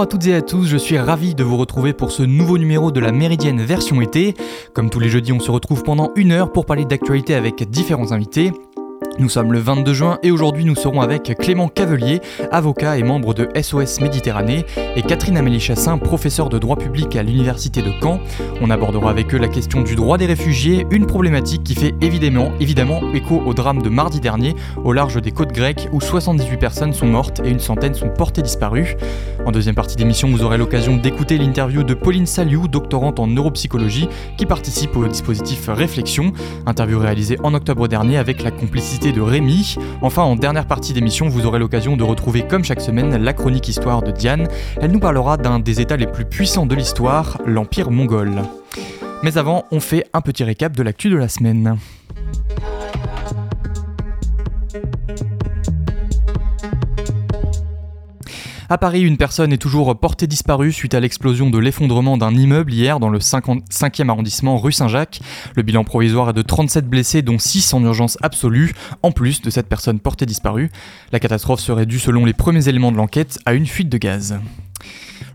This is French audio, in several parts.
Bonjour à toutes et à tous, je suis ravi de vous retrouver pour ce nouveau numéro de la Méridienne version été. Comme tous les jeudis, on se retrouve pendant une heure pour parler d'actualité avec différents invités. Nous sommes le 22 juin et aujourd'hui nous serons avec Clément Cavelier, avocat et membre de SOS Méditerranée, et Catherine Amélie Chassin, professeure de droit public à l'Université de Caen. On abordera avec eux la question du droit des réfugiés, une problématique qui fait évidemment, évidemment écho au drame de mardi dernier au large des côtes grecques où 78 personnes sont mortes et une centaine sont portées disparues. En deuxième partie d'émission, vous aurez l'occasion d'écouter l'interview de Pauline Saliou, doctorante en neuropsychologie, qui participe au dispositif Réflexion, interview réalisée en octobre dernier avec la complicité de Rémi. Enfin, en dernière partie d'émission, vous aurez l'occasion de retrouver, comme chaque semaine, la chronique histoire de Diane. Elle nous parlera d'un des États les plus puissants de l'histoire, l'Empire mongol. Mais avant, on fait un petit récap de l'actu de la semaine. À Paris, une personne est toujours portée disparue suite à l'explosion de l'effondrement d'un immeuble hier dans le 5e arrondissement rue Saint-Jacques. Le bilan provisoire est de 37 blessés, dont 6 en urgence absolue, en plus de cette personne portée disparue. La catastrophe serait due, selon les premiers éléments de l'enquête, à une fuite de gaz.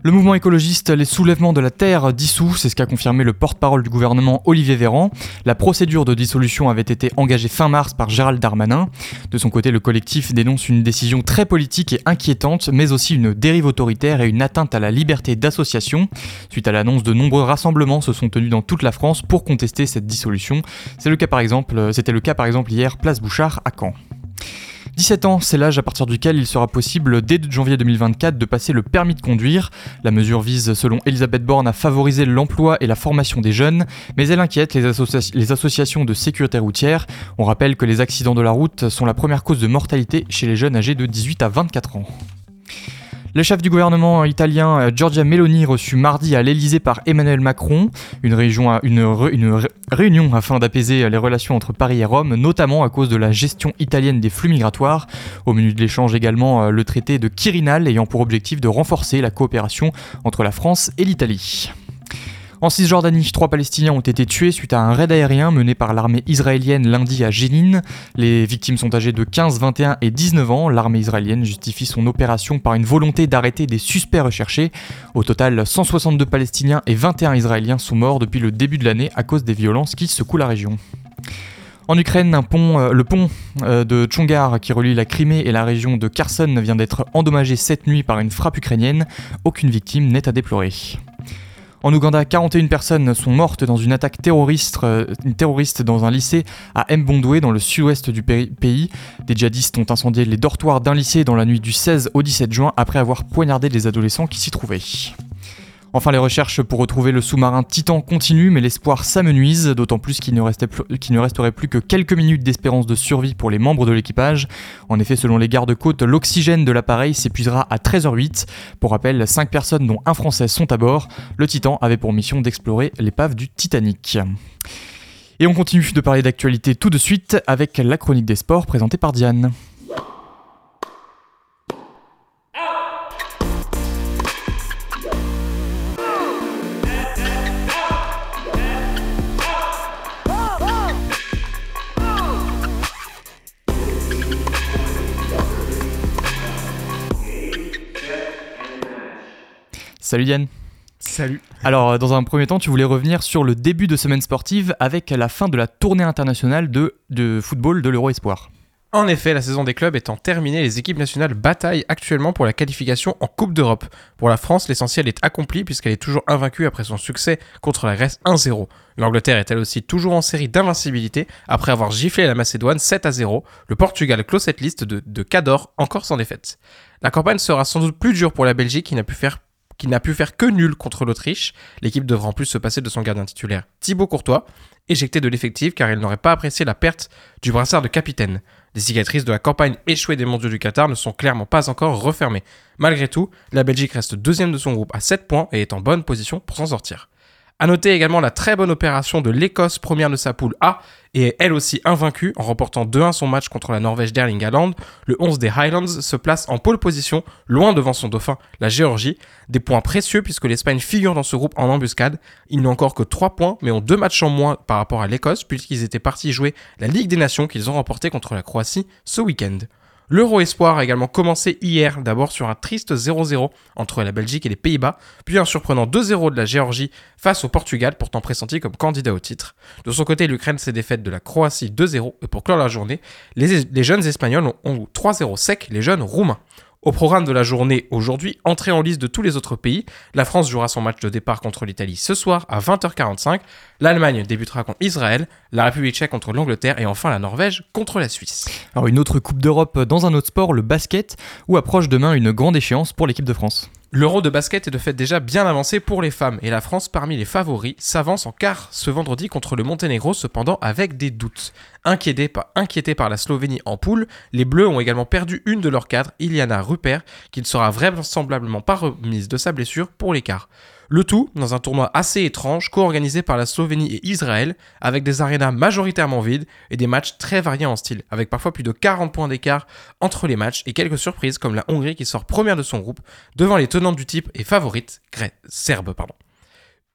Le mouvement écologiste Les Soulèvements de la Terre dissous, c'est ce qu'a confirmé le porte-parole du gouvernement Olivier Véran. La procédure de dissolution avait été engagée fin mars par Gérald Darmanin. De son côté, le collectif dénonce une décision très politique et inquiétante, mais aussi une dérive autoritaire et une atteinte à la liberté d'association. Suite à l'annonce, de nombreux rassemblements se sont tenus dans toute la France pour contester cette dissolution. C'était le cas par exemple hier, place Bouchard à Caen. 17 ans, c'est l'âge à partir duquel il sera possible dès janvier 2024 de passer le permis de conduire. La mesure vise, selon Elisabeth Borne, à favoriser l'emploi et la formation des jeunes, mais elle inquiète les, les associations de sécurité routière. On rappelle que les accidents de la route sont la première cause de mortalité chez les jeunes âgés de 18 à 24 ans. Le chef du gouvernement italien euh, Giorgia Meloni reçu mardi à l'Elysée par Emmanuel Macron, une, réunion afin d'apaiser les relations entre Paris et Rome, notamment à cause de la gestion italienne des flux migratoires. Au menu de l'échange également euh, le traité de Quirinal ayant pour objectif de renforcer la coopération entre la France et l'Italie. En Cisjordanie, trois Palestiniens ont été tués suite à un raid aérien mené par l'armée israélienne lundi à Jénine. Les victimes sont âgées de 15, 21 et 19 ans. L'armée israélienne justifie son opération par une volonté d'arrêter des suspects recherchés. Au total, 162 Palestiniens et 21 Israéliens sont morts depuis le début de l'année à cause des violences qui secouent la région. En Ukraine, euh, le pont euh, de Tchongar qui relie la Crimée et la région de Kherson vient d'être endommagé cette nuit par une frappe ukrainienne. Aucune victime n'est à déplorer. En Ouganda, 41 personnes sont mortes dans une attaque terroriste, euh, terroriste dans un lycée à Mbondwe, dans le sud-ouest du pays. Des djihadistes ont incendié les dortoirs d'un lycée dans la nuit du 16 au 17 juin après avoir poignardé des adolescents qui s'y trouvaient. Enfin, les recherches pour retrouver le sous-marin Titan continuent, mais l'espoir s'amenuise, d'autant plus qu'il ne, resterait plus que quelques minutes d'espérance de survie pour les membres de l'équipage. En effet, selon les gardes-côtes, l'oxygène de l'appareil s'épuisera à 13h08. Pour rappel, 5 personnes dont un Français sont à bord. Le Titan avait pour mission d'explorer l'épave du Titanic. Et on continue de parler d'actualité tout de suite avec la chronique des sports présentée par Diane. Salut Diane. Salut. Alors, dans un premier temps, tu voulais revenir sur le début de semaine sportive avec la fin de la tournée internationale de, de football de l'Euro Espoir. En effet, la saison des clubs étant terminée, les équipes nationales bataillent actuellement pour la qualification en Coupe d'Europe. Pour la France, l'essentiel est accompli puisqu'elle est toujours invaincue après son succès contre la Grèce 1-0. L'Angleterre est elle aussi toujours en série d'invincibilité après avoir giflé la Macédoine 7 0. Le Portugal clôt cette liste de, de Cador encore sans défaite. La campagne sera sans doute plus dure pour la Belgique qui n'a pu faire qui n'a pu faire que nul contre l'Autriche. L'équipe devra en plus se passer de son gardien titulaire Thibaut Courtois, éjecté de l'effectif car il n'aurait pas apprécié la perte du brassard de capitaine. Les cicatrices de la campagne échouée des mondiaux du Qatar ne sont clairement pas encore refermées. Malgré tout, la Belgique reste deuxième de son groupe à 7 points et est en bonne position pour s'en sortir. A noter également la très bonne opération de l'Écosse, première de sa poule A, et elle aussi invaincue en remportant 2-1 son match contre la Norvège d'Erling Haaland. Le 11 des Highlands se place en pole position, loin devant son dauphin, la Géorgie. Des points précieux puisque l'Espagne figure dans ce groupe en embuscade. Ils n'ont encore que 3 points, mais ont 2 matchs en moins par rapport à l'Écosse, puisqu'ils étaient partis jouer la Ligue des Nations qu'ils ont remporté contre la Croatie ce week-end. L'Euro Espoir a également commencé hier, d'abord sur un triste 0-0 entre la Belgique et les Pays-Bas, puis un surprenant 2-0 de la Géorgie face au Portugal, pourtant pressenti comme candidat au titre. De son côté, l'Ukraine s'est défaite de la Croatie 2-0, et pour clore la journée, les, les jeunes Espagnols ont 3-0 sec les jeunes Roumains. Au programme de la journée aujourd'hui, entrée en liste de tous les autres pays, la France jouera son match de départ contre l'Italie ce soir à 20h45, l'Allemagne débutera contre Israël, la République tchèque contre l'Angleterre et enfin la Norvège contre la Suisse. Alors une autre Coupe d'Europe dans un autre sport, le basket, où approche demain une grande échéance pour l'équipe de France? L'Euro de basket est de fait déjà bien avancé pour les femmes et la France, parmi les favoris, s'avance en quart ce vendredi contre le Monténégro, cependant avec des doutes. Inquiétés par, la Slovénie en poule, les Bleus ont également perdu une de leurs cadres, Iliana Rupert, qui ne sera vraisemblablement pas remise de sa blessure pour l'écart. Le tout dans un tournoi assez étrange, co-organisé par la Slovénie et Israël, avec des arénas majoritairement vides et des matchs très variés en style, avec parfois plus de 40 points d'écart entre les matchs et quelques surprises comme la Hongrie qui sort première de son groupe devant les tenantes du type et favorites serbes.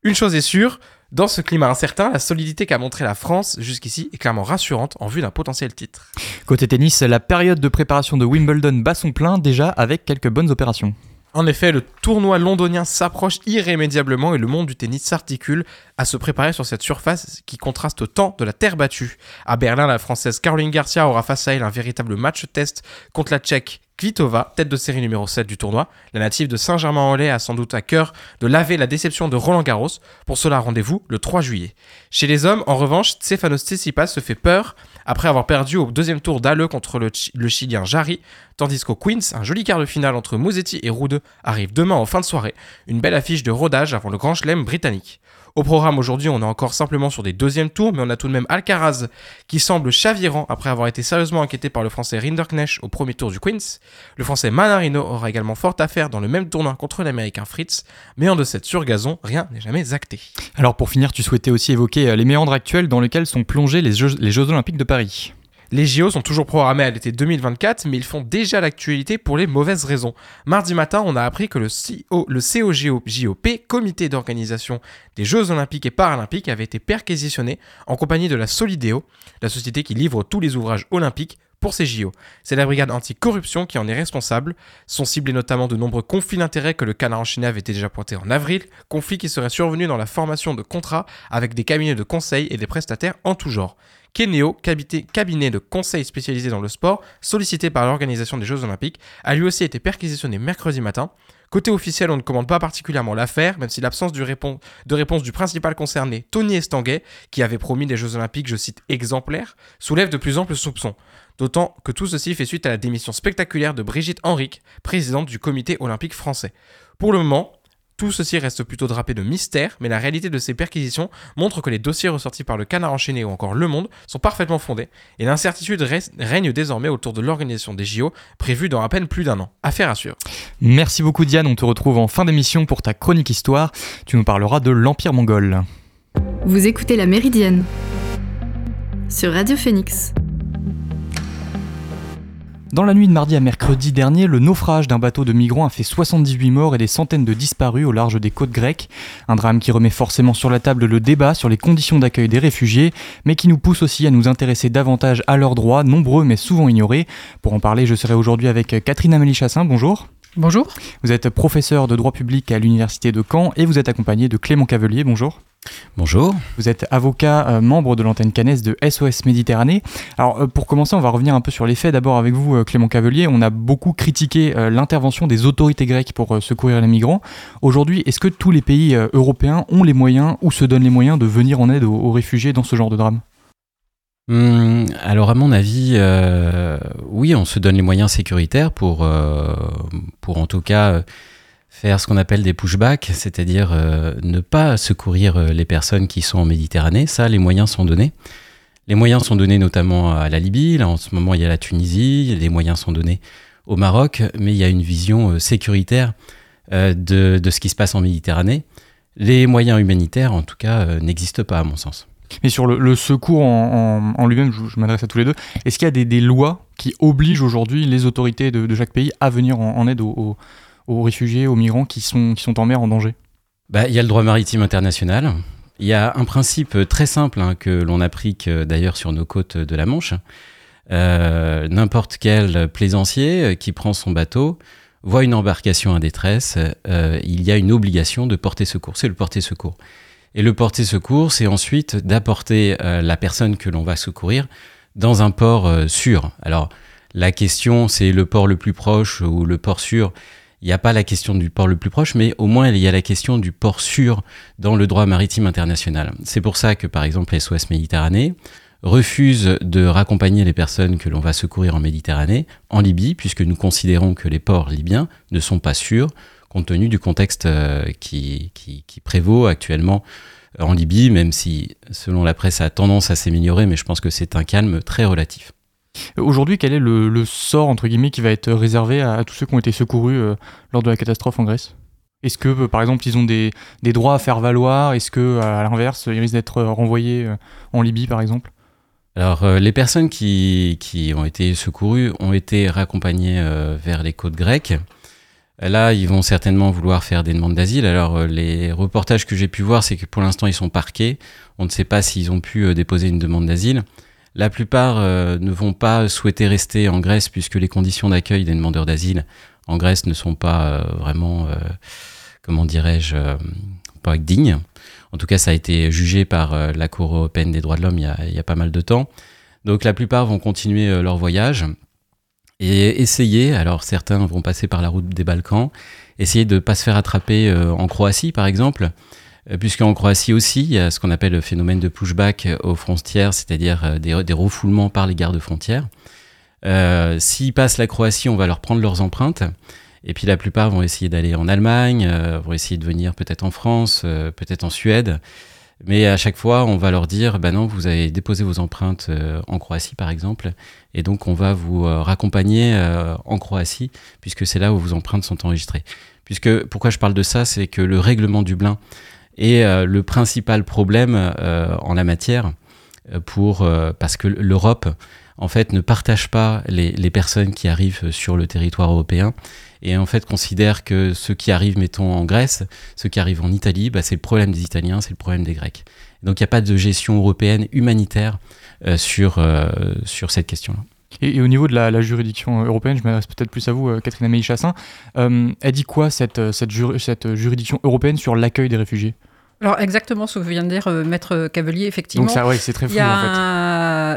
Une chose est sûre, dans ce climat incertain, la solidité qu'a montré la France jusqu'ici est clairement rassurante en vue d'un potentiel titre. Côté tennis, la période de préparation de Wimbledon bat son plein déjà avec quelques bonnes opérations. En effet, le tournoi londonien s'approche irrémédiablement et le monde du tennis s'articule à se préparer sur cette surface qui contraste tant de la terre battue. À Berlin, la française Caroline Garcia aura face à elle un véritable match test contre la tchèque Kvitova, tête de série numéro 7 du tournoi. La native de Saint-Germain-en-Laye a sans doute à cœur de laver la déception de Roland Garros. Pour cela, rendez-vous le 3 juillet. Chez les hommes, en revanche, Stefanos Tsitsipas se fait peur après avoir perdu au deuxième tour d'Ale contre le, Chilien Jarry, tandis qu'au Queens, un joli quart de finale entre Musetti et Rude arrive demain en fin de soirée. Une belle affiche de rodage avant le Grand Chelem britannique. Au programme aujourd'hui, on est encore simplement sur des deuxièmes tours, mais on a tout de même Alcaraz qui semble chavirant après avoir été sérieusement inquiété par le français Rinderknecht au premier tour du Queens. Le français Manarino aura également fort à faire dans le même tournoi contre l'américain Fritz, mais en de cette sur gazon, rien n'est jamais acté. Alors pour finir, tu souhaitais aussi évoquer euh, les méandres actuels dans lesquels sont plongés les Jeux Olympiques de Paris. Les JO sont toujours programmés à l'été 2024, mais ils font déjà l'actualité pour les mauvaises raisons. Mardi matin, on a appris que le, CO, COGOP, Comité d'organisation des Jeux Olympiques et Paralympiques, avait été perquisitionné en compagnie de la Solideo, la société qui livre tous les ouvrages olympiques pour ces JO. C'est la brigade anticorruption qui en est responsable. Sont ciblés notamment de nombreux conflits d'intérêts que le canard enchaîné avait déjà pointé en avril, conflits qui seraient survenus dans la formation de contrats avec des cabinets de conseil et des prestataires en tout genre. Keneo, cabinet de conseil spécialisé dans le sport, sollicité par l'organisation des Jeux Olympiques, a lui aussi été perquisitionné mercredi matin. Côté officiel, on ne commande pas particulièrement l'affaire, même si l'absence de réponse du principal concerné, Tony Estanguet, qui avait promis des Jeux Olympiques, je cite, exemplaires, soulève de plus amples soupçons. D'autant que tout ceci fait suite à la démission spectaculaire de Brigitte Henrique, présidente du comité olympique français. Pour le moment, tout ceci reste plutôt drapé de mystère, mais la réalité de ces perquisitions montre que les dossiers ressortis par le Canard enchaîné ou encore Le Monde sont parfaitement fondés, et l'incertitude règne désormais autour de l'organisation des JO, prévue dans à peine plus d'un an. Affaire à suivre. Merci beaucoup Diane, on te retrouve en fin d'émission pour ta chronique histoire. Tu nous parleras de l'Empire mongol. Vous écoutez La Méridienne sur Radio Phoenix. Dans la nuit de mardi à mercredi dernier, le naufrage d'un bateau de migrants a fait 78 morts et des centaines de disparus au large des côtes grecques. Un drame qui remet forcément sur la table le débat sur les conditions d'accueil des réfugiés, mais qui nous pousse aussi à nous intéresser davantage à leurs droits, nombreux mais souvent ignorés. Pour en parler, je serai aujourd'hui avec Catherine Amélie Chassin. Bonjour. Bonjour. Vous êtes professeur de droit public à l'Université de Caen et vous êtes accompagné de Clément Cavelier. Bonjour. Bonjour. Vous êtes avocat, euh, membre de l'antenne cannaise de SOS Méditerranée. Alors, euh, pour commencer, on va revenir un peu sur les faits. D'abord, avec vous, euh, Clément Cavelier, on a beaucoup critiqué l'intervention des autorités grecques pour secourir les migrants. Aujourd'hui, est-ce que tous les pays européens ont les moyens ou se donnent les moyens de venir en aide aux réfugiés dans ce genre de drame? Hum, alors à mon avis, euh, oui, on se donne les moyens sécuritaires pour, euh, pour en tout cas faire ce qu'on appelle des pushbacks, c'est-à-dire euh, ne pas secourir les personnes qui sont en Méditerranée. Ça, les moyens sont donnés. Les moyens sont donnés notamment à la Libye. Là, en ce moment, il y a la Tunisie. Les moyens sont donnés au Maroc, mais il y a une vision sécuritaire de, ce qui se passe en Méditerranée. Les moyens humanitaires, en tout cas, n'existent pas à mon sens. Mais sur le, secours en, lui-même, je, m'adresse à tous les deux, est-ce qu'il y a des, lois qui obligent aujourd'hui les autorités de, chaque pays à venir en, aide aux, réfugiés, aux migrants qui sont, en mer en danger? Bah, Il y a le droit maritime international. Il y a un principe très simple hein, que l'on applique euh, d'ailleurs sur nos côtes de la Manche. N'importe quel plaisancier qui prend son bateau voit une embarcation en détresse, il y a une obligation de porter secours. C'est le porter secours. Et le porter secours, c'est ensuite d'apporter la personne que l'on va secourir dans un port sûr. Alors, la question, c'est le port le plus proche ou le port sûr. Il n'y a pas la question du port le plus proche, mais au moins il y a la question du port sûr dans le droit maritime international. C'est pour ça que, par exemple, SOS Méditerranée refuse de raccompagner les personnes que l'on va secourir en Méditerranée, en Libye, puisque nous considérons que les ports libyens ne sont pas sûrs, compte tenu du contexte euh, qui, qui, qui prévaut actuellement en Libye, même si, selon la presse, ça a tendance à s'améliorer, mais je pense que c'est un calme très relatif. Aujourd'hui, quel est le, sort, entre guillemets, qui va être réservé à, tous ceux qui ont été secourus euh, lors de la catastrophe en Grèce? Est-ce que, euh, par exemple, ils ont des, droits à faire valoir? Est-ce que, à l'inverse, ils risquent d'être renvoyés euh, en Libye, par exemple? Alors, les personnes qui, ont été secourues ont été raccompagnées vers les côtes grecques. Là, ils vont certainement vouloir faire des demandes d'asile. Alors, les reportages que j'ai pu voir, c'est que pour l'instant, ils sont parqués. On ne sait pas s'ils ont pu déposer une demande d'asile. La plupart euh, ne vont pas souhaiter rester en Grèce puisque les conditions d'accueil des demandeurs d'asile en Grèce ne sont pas euh, vraiment, euh, comment dirais-je, pas dignes. En tout cas, ça a été jugé par la Cour européenne des droits de l'homme il, y a pas mal de temps. Donc la plupart vont continuer leur voyage et essayer, alors certains vont passer par la route des Balkans, essayer de ne pas se faire attraper en Croatie par exemple, euh, puisqu'en Croatie aussi, il y a ce qu'on appelle le phénomène de pushback aux frontières, c'est-à-dire euh, des, refoulements par les gardes frontières. Euh, S'ils passent la Croatie, on va leur prendre leurs empreintes. Et puis la plupart vont essayer d'aller en Allemagne, euh, vont essayer de venir peut-être en France, peut-être en Suède. Mais à chaque fois, on va leur dire, bah non, vous avez déposé vos empreintes en Croatie, par exemple, et donc on va vous raccompagner en Croatie, puisque c'est là où vos empreintes sont enregistrées. Puisque, pourquoi je parle de ça, c'est que le règlement Dublin euh, le principal problème euh, en la matière, euh, pour, parce que l'Europe, en fait, ne partage pas les, personnes qui arrivent sur le territoire européen et en fait considère que ceux qui arrivent, mettons, en Grèce, ceux qui arrivent en Italie, bah, c'est le problème des Italiens, c'est le problème des Grecs. Donc il n'y a pas de gestion européenne humanitaire sur, sur cette question-là. Et, au niveau de la, juridiction européenne, je m'adresse peut-être plus à vous, Catherine Amélie Chassin. elle dit quoi cette, cette, cette juridiction européenne sur l'accueil des réfugiés? Alors exactement ce que vient de dire euh, Maître Cavelier, effectivement. Donc ça, oui, c'est très flou en fait.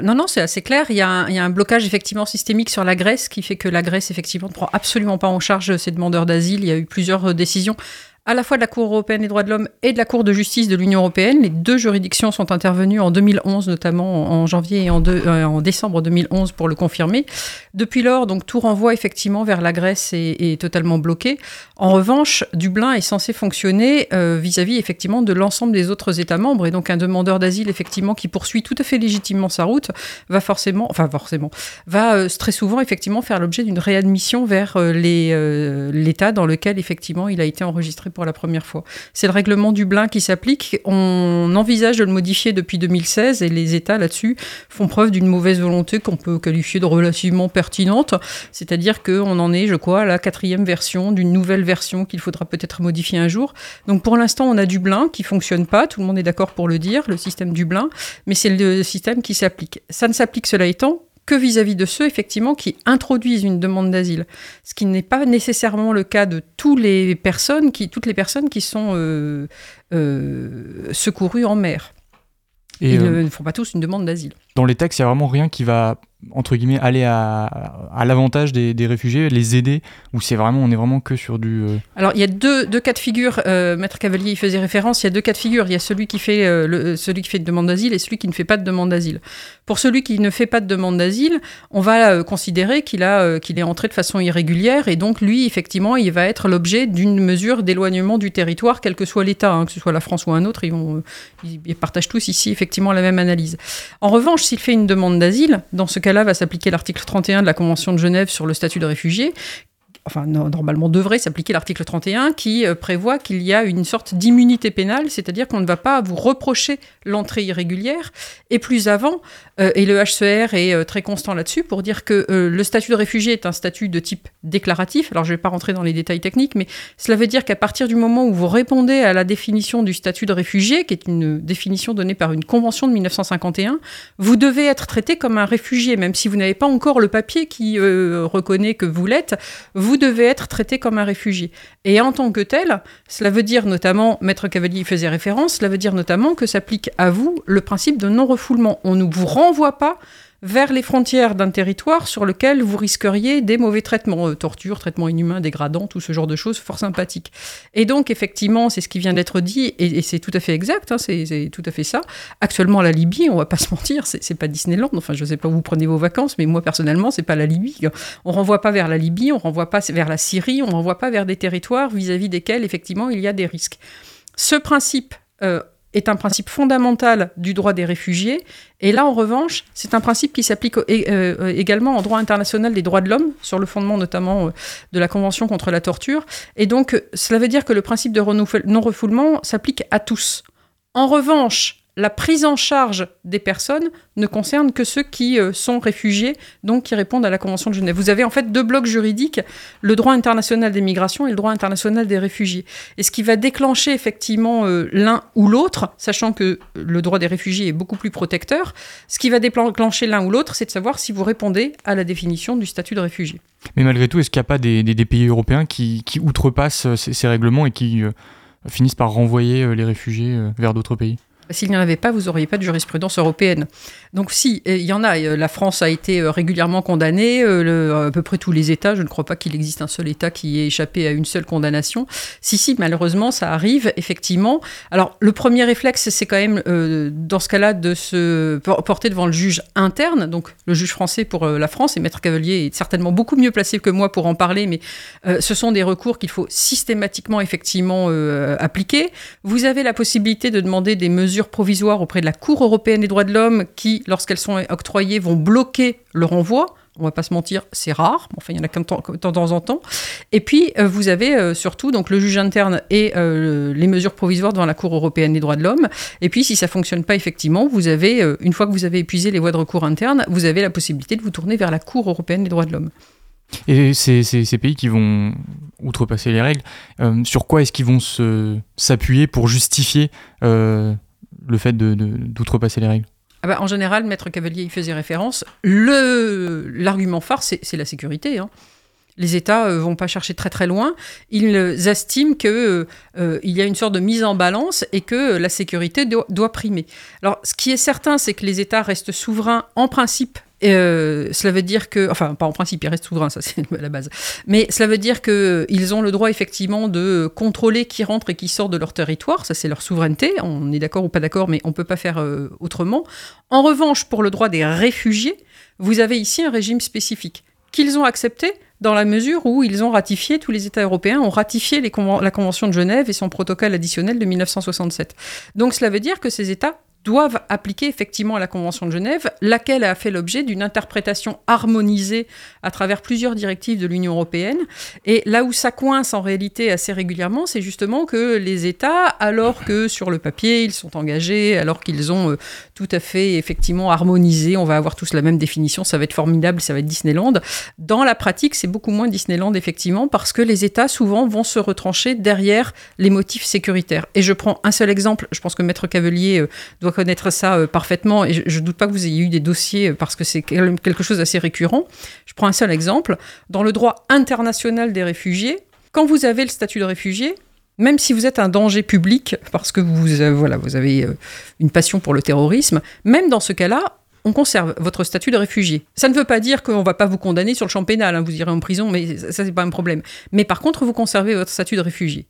Non, non, c'est assez clair. Il y, a un, il y, a un, blocage effectivement systémique sur la Grèce qui fait que la Grèce effectivement ne prend absolument pas en charge ses demandeurs d'asile. Il y a eu plusieurs euh, décisions à la fois de la Cour européenne des droits de l'homme et de la Cour de justice de l'Union européenne. Les deux juridictions sont intervenues en 2011, notamment en janvier et en, euh, en décembre 2011 pour le confirmer. Depuis lors, donc tout renvoi effectivement vers la Grèce est, est totalement bloqué. En revanche, Dublin est censé fonctionner euh, vis-à-vis effectivement de l'ensemble des autres États membres et donc un demandeur d'asile effectivement qui poursuit tout à fait légitimement sa route va forcément, enfin forcément, va euh, très souvent effectivement faire l'objet d'une réadmission vers l'État dans lequel effectivement il a été enregistré pour la première fois. C'est le règlement Dublin qui s'applique. On envisage de le modifier depuis 2016 et les États là-dessus font preuve d'une mauvaise volonté qu'on peut qualifier de relativement pertinente. C'est-à-dire qu'on en est, je crois, à la quatrième version d'une nouvelle version qu'il faudra peut-être modifier un jour. Donc pour l'instant, on a Dublin qui fonctionne pas. Tout le monde est d'accord pour le dire, le système Dublin, mais c'est le système qui s'applique. Ça ne s'applique cela étant que vis-à-vis de ceux effectivement qui introduisent une demande d'asile, ce qui n'est pas nécessairement le cas de toutes les personnes qui, toutes les personnes qui sont euh, euh, secourues en mer. Ils euh, ne font pas tous une demande d'asile. Dans les textes, il n'y a vraiment rien qui va entre guillemets aller à, à l'avantage des, des, réfugiés, les aider, ou c'est vraiment on est vraiment que sur du. Euh, Alors il y a deux, deux cas de figure. Euh, Maître Cavalier y faisait référence. Il y a deux cas de figure. Il y a celui qui fait euh, le, celui qui fait une demande d'asile et celui qui ne fait pas de demande d'asile. Pour celui qui ne fait pas de demande d'asile, on va considérer qu'il a qu'il est entré de façon irrégulière et donc lui effectivement il va être l'objet d'une mesure d'éloignement du territoire, quel que soit l'État, hein, que ce soit la France ou un autre. Ils vont ils partagent tous ici effectivement la même analyse. En revanche, s'il fait une demande d'asile, dans ce cas-là va s'appliquer l'article 31 de la Convention de Genève sur le statut de réfugié, enfin normalement devrait s'appliquer l'article 31 qui euh, prévoit qu'il y a une sorte d'immunité pénale, c'est-à-dire qu'on ne va pas vous reprocher l'entrée irrégulière. Et plus avant, et le HCR est euh, très constant là-dessus pour dire que le statut de réfugié est un statut de type déclaratif. Alors je ne vais pas rentrer dans les détails techniques, mais cela veut dire qu'à partir du moment où vous répondez à la définition du statut de réfugié, qui est une définition donnée par une convention de 1951, vous devez être traité comme un réfugié, même si vous n'avez pas encore le papier qui reconnaît que vous l'êtes vous devez être traité comme un réfugié. Et en tant que tel, cela veut dire notamment, Maître Cavalier y faisait référence, cela veut dire notamment que s'applique à vous le principe de non-refoulement. On vous renvoie pas vers les frontières d'un territoire sur lequel vous risqueriez des mauvais traitements, euh, torture, traitements inhumains, dégradants, tout ce genre de choses fort sympathiques. Et donc, effectivement, c'est ce qui vient d'être dit, et, c'est tout à fait exact, hein, c'est tout à fait ça. Actuellement, la Libye, on va pas se mentir, c'est pas Disneyland, enfin, je sais pas vous prenez vos vacances, mais moi, personnellement, c'est pas la Libye. On renvoie pas vers la Libye, on renvoie pas vers la Syrie, on renvoie pas vers des territoires vis-à-vis desquels, effectivement, il y a des risques. Ce principe euh, est un principe fondamental du droit des réfugiés. Et là, en revanche, c'est un principe qui s'applique euh, également en droit international des droits de l'homme, sur le fondement notamment euh, de la Convention contre la torture. Et donc, cela veut dire que le principe de non-refoulement s'applique à tous. En revanche, la prise en charge des personnes ne concerne que ceux qui euh, sont réfugiés, donc qui répondent à la Convention de Genève. Vous avez en fait deux blocs juridiques, le droit international des migrations et le droit international des réfugiés. Et ce qui va déclencher effectivement euh, l'un ou l'autre, sachant que le droit des réfugiés est beaucoup plus protecteur, ce qui va déclencher l'un ou l'autre, c'est de savoir si vous répondez à la définition du statut de réfugié. Mais malgré tout, est-ce qu'il n'y a pas des, pays européens qui, outrepassent euh, ces, règlements et qui finissent par renvoyer les réfugiés vers d'autres pays? S'il n'y en avait pas, vous n'auriez pas de jurisprudence européenne. Donc si, il y en a. Euh, la France a été euh, régulièrement condamnée, euh, à peu près tous les États. Je ne crois pas qu'il existe un seul État qui ait échappé à une seule condamnation. Si, si, malheureusement, ça arrive, effectivement. Alors, le premier réflexe, c'est quand même, dans ce cas-là, de se porter devant le juge interne, donc le juge français pour la France, et Maître Cavalier est certainement beaucoup mieux placé que moi pour en parler, mais ce sont des recours qu'il faut systématiquement, effectivement, appliquer. Vous avez la possibilité de demander des mesures provisoires auprès de la Cour européenne des droits de l'homme qui, lorsqu'elles sont octroyées, vont bloquer le renvoi. On va pas se mentir, c'est rare. Enfin, il y en a de temps en temps. Et puis, euh, vous avez euh, surtout donc le juge interne et euh, les mesures provisoires devant la Cour européenne des droits de l'homme. Et puis, si ça fonctionne pas effectivement, vous avez, une fois que vous avez épuisé les voies de recours internes, vous avez la possibilité de vous tourner vers la Cour européenne des droits de l'homme. Et ces, ces, pays qui vont outrepasser les règles, sur quoi est-ce qu'ils vont s'appuyer pour justifier le fait d'outrepasser de, les règles ah bah, en général, Maître Cavalier y faisait référence. L'argument phare, c'est la sécurité. Hein. Les États ne euh, vont pas chercher très très loin. Ils estiment qu'il euh, euh, y a une sorte de mise en balance et que la sécurité doit primer. Alors, ce qui est certain, c'est que les États restent souverains en principe euh, cela veut dire que, enfin, pas en principe, ils restent souverains, ça c'est la base. Mais cela veut dire qu'ils ont le droit effectivement de contrôler qui rentre et qui sort de leur territoire, ça c'est leur souveraineté. On est d'accord ou pas d'accord, mais on peut pas faire euh, autrement. En revanche, pour le droit des réfugiés, vous avez ici un régime spécifique qu'ils ont accepté dans la mesure où ils ont ratifié, tous les États européens ont ratifié la Convention de Genève et son protocole additionnel de 1967. Donc cela veut dire que ces États doivent appliquer effectivement la Convention de Genève, laquelle a fait l'objet d'une interprétation harmonisée à travers plusieurs directives de l'Union européenne. Et là où ça coince en réalité assez régulièrement, c'est justement que les États, alors que sur le papier ils sont engagés, alors qu'ils ont euh, tout à fait effectivement harmonisé, on va avoir tous la même définition, ça va être formidable, ça va être Disneyland, dans la pratique c'est beaucoup moins Disneyland effectivement, parce que les États souvent vont se retrancher derrière les motifs sécuritaires. Et je prends un seul exemple, je pense que Maître Cavelier euh, doit connaître ça euh, parfaitement, et je ne doute pas que vous ayez eu des dossiers euh, parce que c'est quelque chose d'assez récurrent. Je prends un seul exemple. Dans le droit international des réfugiés, quand vous avez le statut de réfugié, même si vous êtes un danger public, parce que vous, euh, voilà, vous avez une passion pour le terrorisme, même dans ce cas-là, on conserve votre statut de réfugié. Ça ne veut pas dire qu'on ne va pas vous condamner sur le champ pénal, hein, vous irez en prison, mais ça, c'est pas un problème. Mais par contre, vous conservez votre statut de réfugié.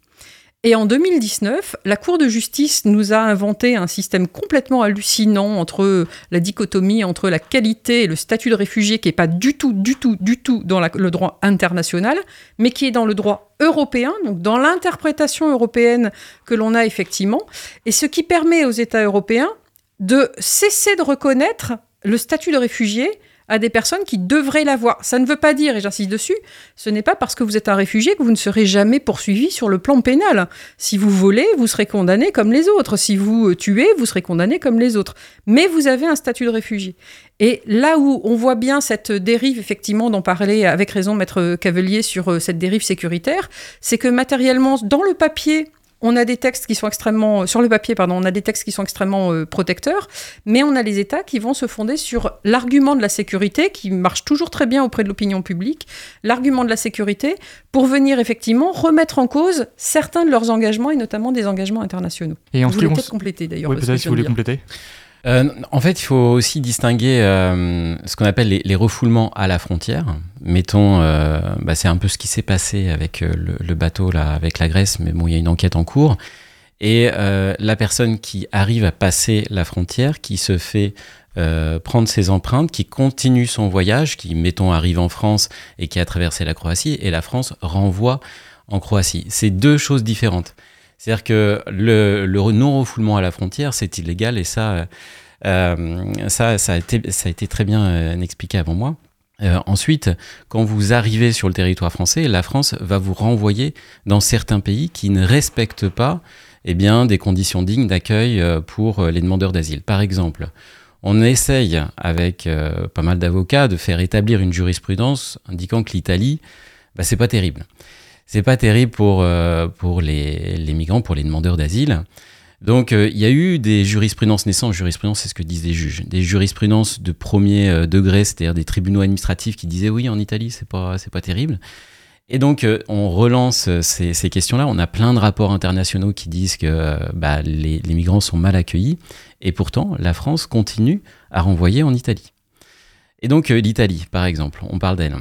Et en 2019, la Cour de justice nous a inventé un système complètement hallucinant entre la dichotomie entre la qualité et le statut de réfugié qui n'est pas du tout, du tout, du tout dans le droit international, mais qui est dans le droit européen, donc dans l'interprétation européenne que l'on a effectivement, et ce qui permet aux États européens de cesser de reconnaître le statut de réfugié à des personnes qui devraient l'avoir. Ça ne veut pas dire, et j'insiste dessus, ce n'est pas parce que vous êtes un réfugié que vous ne serez jamais poursuivi sur le plan pénal. Si vous volez, vous serez condamné comme les autres. Si vous euh, tuez, vous serez condamné comme les autres. Mais vous avez un statut de réfugié. Et là où on voit bien cette dérive, effectivement, d'en parler avec raison Maître Cavelier sur euh, cette dérive sécuritaire, c'est que matériellement, dans le papier, on a des textes qui sont extrêmement sur le papier pardon, on a des textes qui sont extrêmement euh, protecteurs, mais on a les États qui vont se fonder sur l'argument de la sécurité qui marche toujours très bien auprès de l'opinion publique, l'argument de la sécurité pour venir effectivement remettre en cause certains de leurs engagements et notamment des engagements internationaux. Et en vous voulez peut-être compléter d'ailleurs. Oui, peut-être si vous voulez compléter. Euh, en fait, il faut aussi distinguer euh, ce qu'on appelle les, refoulements à la frontière. Mettons, euh, bah, c'est un peu ce qui s'est passé avec le, le bateau là, avec la Grèce, mais bon, il y a une enquête en cours. Et la personne qui arrive à passer la frontière, qui se fait prendre ses empreintes, qui continue son voyage, qui, mettons, arrive en France et qui a traversé la Croatie, et la France renvoie en Croatie. C'est deux choses différentes. C'est-à-dire que le, le non-refoulement à la frontière, c'est illégal et ça, euh, ça, a été, ça a été très bien euh, expliqué avant moi. Euh, ensuite, quand vous arrivez sur le territoire français, la France va vous renvoyer dans certains pays qui ne respectent pas eh bien, des conditions dignes d'accueil pour les demandeurs d'asile. Par exemple, on essaye avec pas mal d'avocats de faire établir une jurisprudence indiquant que l'Italie, bah, c'est pas terrible. C'est pas terrible pour, euh, pour les, les migrants, pour les demandeurs d'asile. Donc euh, il y a eu des jurisprudences naissantes, jurisprudence c'est ce que disent les juges, des jurisprudences de premier euh, degré, c'est-à-dire des tribunaux administratifs qui disaient oui en Italie c'est pas pas terrible. Et donc on relance ces, questions-là. On a plein de rapports internationaux qui disent que bah, les, les migrants sont mal accueillis, et pourtant la France continue à renvoyer en Italie. Et donc l'Italie, par exemple, on parle d'elle,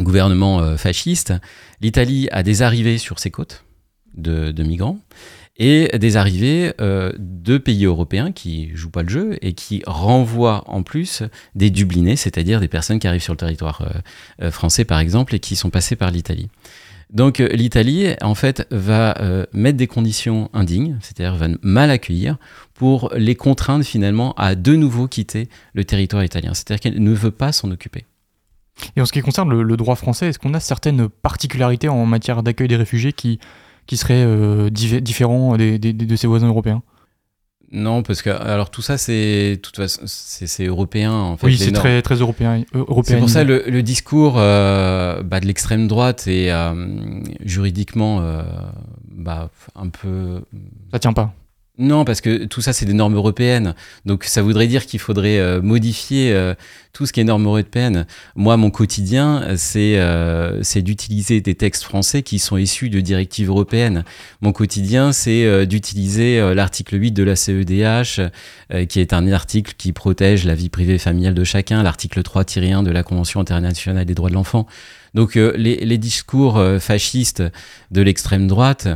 gouvernement euh, fasciste. L'Italie a des arrivées sur ses côtes de, migrants et des arrivées euh, de pays européens qui jouent pas le jeu et qui renvoient en plus des dublinés, c'est-à-dire des personnes qui arrivent sur le territoire euh, français par exemple et qui sont passées par l'Italie. Donc l'Italie en fait va mettre des conditions indignes, c'est-à-dire va mal accueillir pour les contraindre finalement à de nouveau quitter le territoire italien, c'est-à-dire qu'elle ne veut pas s'en occuper. Et en ce qui concerne le, le droit français, est-ce qu'on a certaines particularités en matière d'accueil des réfugiés qui, qui seraient euh, différents des, des- de ses voisins européens? Non, parce que alors tout ça c'est toute façon c'est européen en fait. Oui, c'est très, très européen. euh, européen C'est pour ça le, le discours euh, bah, de l'extrême droite est euh, juridiquement bah, un peu. Ça tient pas. Non, parce que tout ça, c'est des normes européennes. Donc, ça voudrait dire qu'il faudrait euh, modifier euh, tout ce qui est normes européennes. Moi, mon quotidien, c'est euh, d'utiliser des textes français qui sont issus de directives européennes. Mon quotidien, c'est euh, d'utiliser l'article 8 de la CEDH, qui est un article qui protège la vie privée et familiale de chacun, l'article 3-1 de la Convention internationale des droits de l'enfant. Donc, les, discours fascistes de l'extrême droite,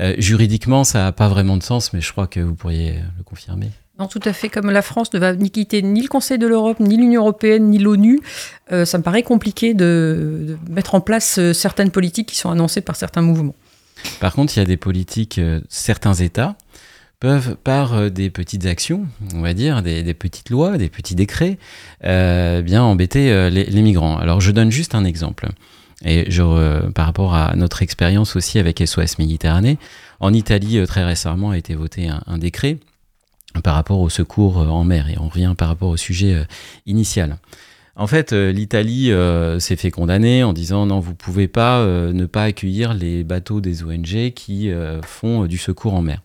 euh, juridiquement, ça n'a pas vraiment de sens, mais je crois que vous pourriez le confirmer. Non, tout à fait. Comme la France ne va ni quitter ni le Conseil de l'Europe, ni l'Union européenne, ni l'ONU, euh, ça me paraît compliqué de, de mettre en place euh, certaines politiques qui sont annoncées par certains mouvements. Par contre, il y a des politiques, euh, certains États peuvent, par des petites actions, on va dire, des, des petites lois, des petits décrets, euh, bien embêter les, les migrants. Alors, je donne juste un exemple. Et euh, par rapport à notre expérience aussi avec SOS Méditerranée, en Italie, euh, très récemment, a été voté un, décret par rapport au secours euh, en mer. Et on revient par rapport au sujet initial. En fait, l'Italie s'est fait condamner en disant non, vous pouvez pas ne pas accueillir les bateaux des ONG qui font du secours en mer.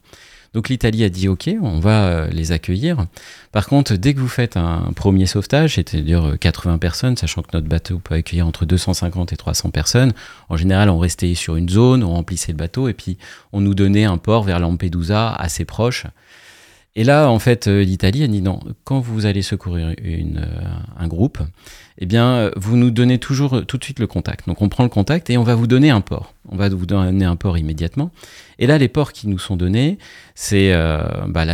Donc l'Italie a dit ok, on va euh, les accueillir. Par contre, dès que vous faites un premier sauvetage, c'est-à-dire euh, 80 personnes, sachant que notre bateau peut accueillir entre 250 et 300 personnes, en général on restait sur une zone, on remplissait le bateau et puis on nous donnait un port vers Lampedusa assez proche. Et là, en fait, euh, l'Italie a dit non, quand vous allez secourir euh, un groupe, eh bien, euh, vous nous donnez toujours tout de suite le contact. Donc, on prend le contact et on va vous donner un port. On va vous donner un port immédiatement. Et là, les ports qui nous sont donnés, c'est euh, bah, la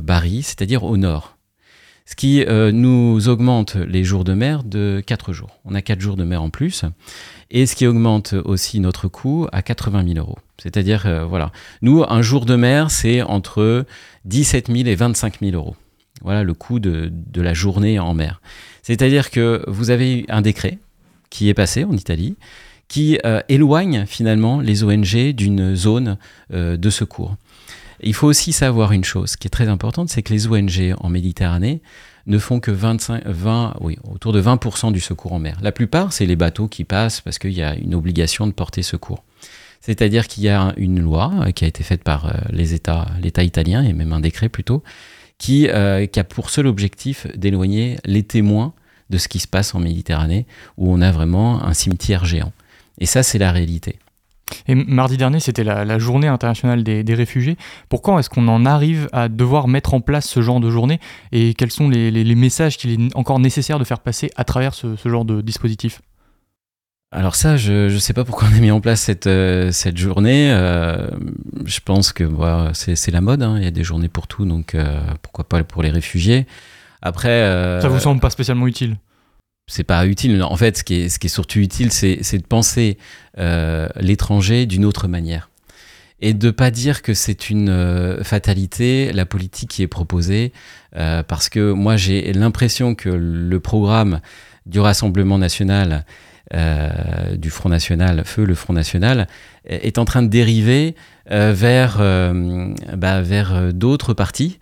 Bari, c'est-à-dire au nord. Ce qui euh, nous augmente les jours de mer de 4 jours. On a 4 jours de mer en plus. Et ce qui augmente aussi notre coût à 80 000 euros. C'est-à-dire, euh, voilà. Nous, un jour de mer, c'est entre 17 000 et 25 000 euros. Voilà le coût de, la journée en mer. C'est-à-dire que vous avez un décret qui est passé en Italie qui euh, éloigne finalement les ONG d'une zone de secours. Il faut aussi savoir une chose qui est très importante, c'est que les ONG en Méditerranée ne font que 25, 20, oui, autour de 20% du secours en mer. La plupart, c'est les bateaux qui passent parce qu'il y a une obligation de porter secours. C'est-à-dire qu'il y a une loi euh, qui a été faite par les États, l'État italien et même un décret plutôt, qui, qui a pour seul objectif d'éloigner les témoins de ce qui se passe en Méditerranée, où on a vraiment un cimetière géant. Et ça, c'est la réalité. Et mardi dernier, c'était la, journée internationale des, réfugiés. Pourquoi est-ce qu'on en arrive à devoir mettre en place ce genre de journée Et quels sont les, messages qu'il est encore nécessaire de faire passer à travers ce, genre de dispositif? Alors ça, je ne sais pas pourquoi on a mis en place cette, euh, cette journée. Euh, je pense que c'est la mode, hein. il y a des journées pour tout, donc euh, pourquoi pas pour les réfugiés. Après, ça vous semble pas spécialement utile? C'est pas utile. En fait, ce qui est, ce qui est surtout utile, c'est de penser euh, l'étranger d'une autre manière. Et de pas dire que c'est une euh, fatalité, la politique qui est proposée, euh, parce que moi j'ai l'impression que le programme du Rassemblement national, du Front national, Feu le Front national, est en train de dériver vers, bah, vers d'autres partis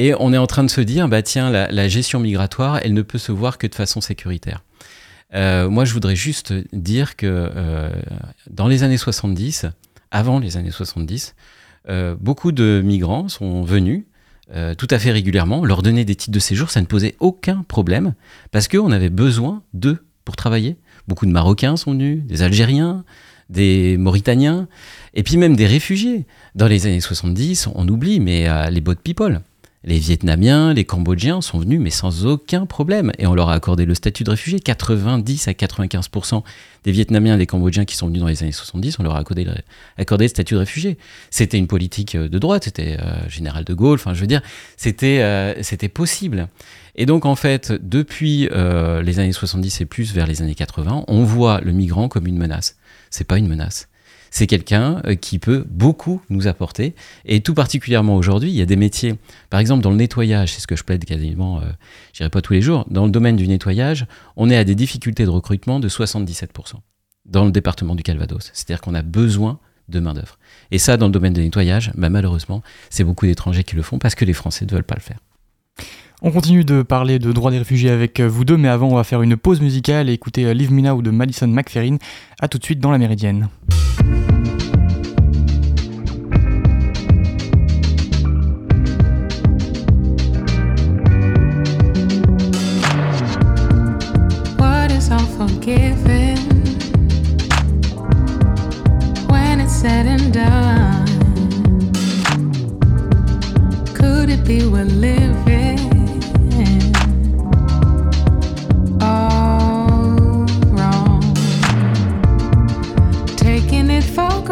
et on est en train de se dire, bah tiens, la, gestion migratoire, elle ne peut se voir que de façon sécuritaire. Euh, moi, je voudrais juste dire que euh, dans les années 70, avant les années 70, euh, beaucoup de migrants sont venus tout à fait régulièrement, leur donner des titres de séjour, ça ne posait aucun problème, parce qu'on avait besoin d'eux pour travailler. Beaucoup de Marocains sont venus, des Algériens, des Mauritaniens, et puis même des réfugiés. Dans les années 70, on oublie, mais les boat people. Les Vietnamiens, les Cambodgiens sont venus, mais sans aucun problème. Et on leur a accordé le statut de réfugié. 90 à 95% des Vietnamiens et des Cambodgiens qui sont venus dans les années 70, on leur a accordé le, accordé le statut de réfugié. C'était une politique euh, de droite, c'était euh, Général de Gaulle, enfin je veux dire, c'était euh, c'était possible. Et donc en fait, depuis les années 70 et plus vers les années 80, on voit le migrant comme une menace. C'est pas une menace c'est quelqu'un euh, qui peut beaucoup nous apporter. Et tout particulièrement aujourd'hui, il y a des métiers, par exemple dans le nettoyage, c'est ce que je plaide quasiment, euh, je dirais pas tous les jours, dans le domaine du nettoyage, on est à des difficultés de recrutement de 77% dans le département du Calvados. C'est-à-dire qu'on a besoin de main-d'œuvre. Et ça, dans le domaine du nettoyage, bah, malheureusement, c'est beaucoup d'étrangers qui le font parce que les Français ne veulent pas le faire. On continue de parler de droits des réfugiés avec vous deux, mais avant, on va faire une pause musicale et écouter euh, Live Me Now de Madison McFerrin. A tout de suite dans la Méridienne.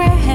It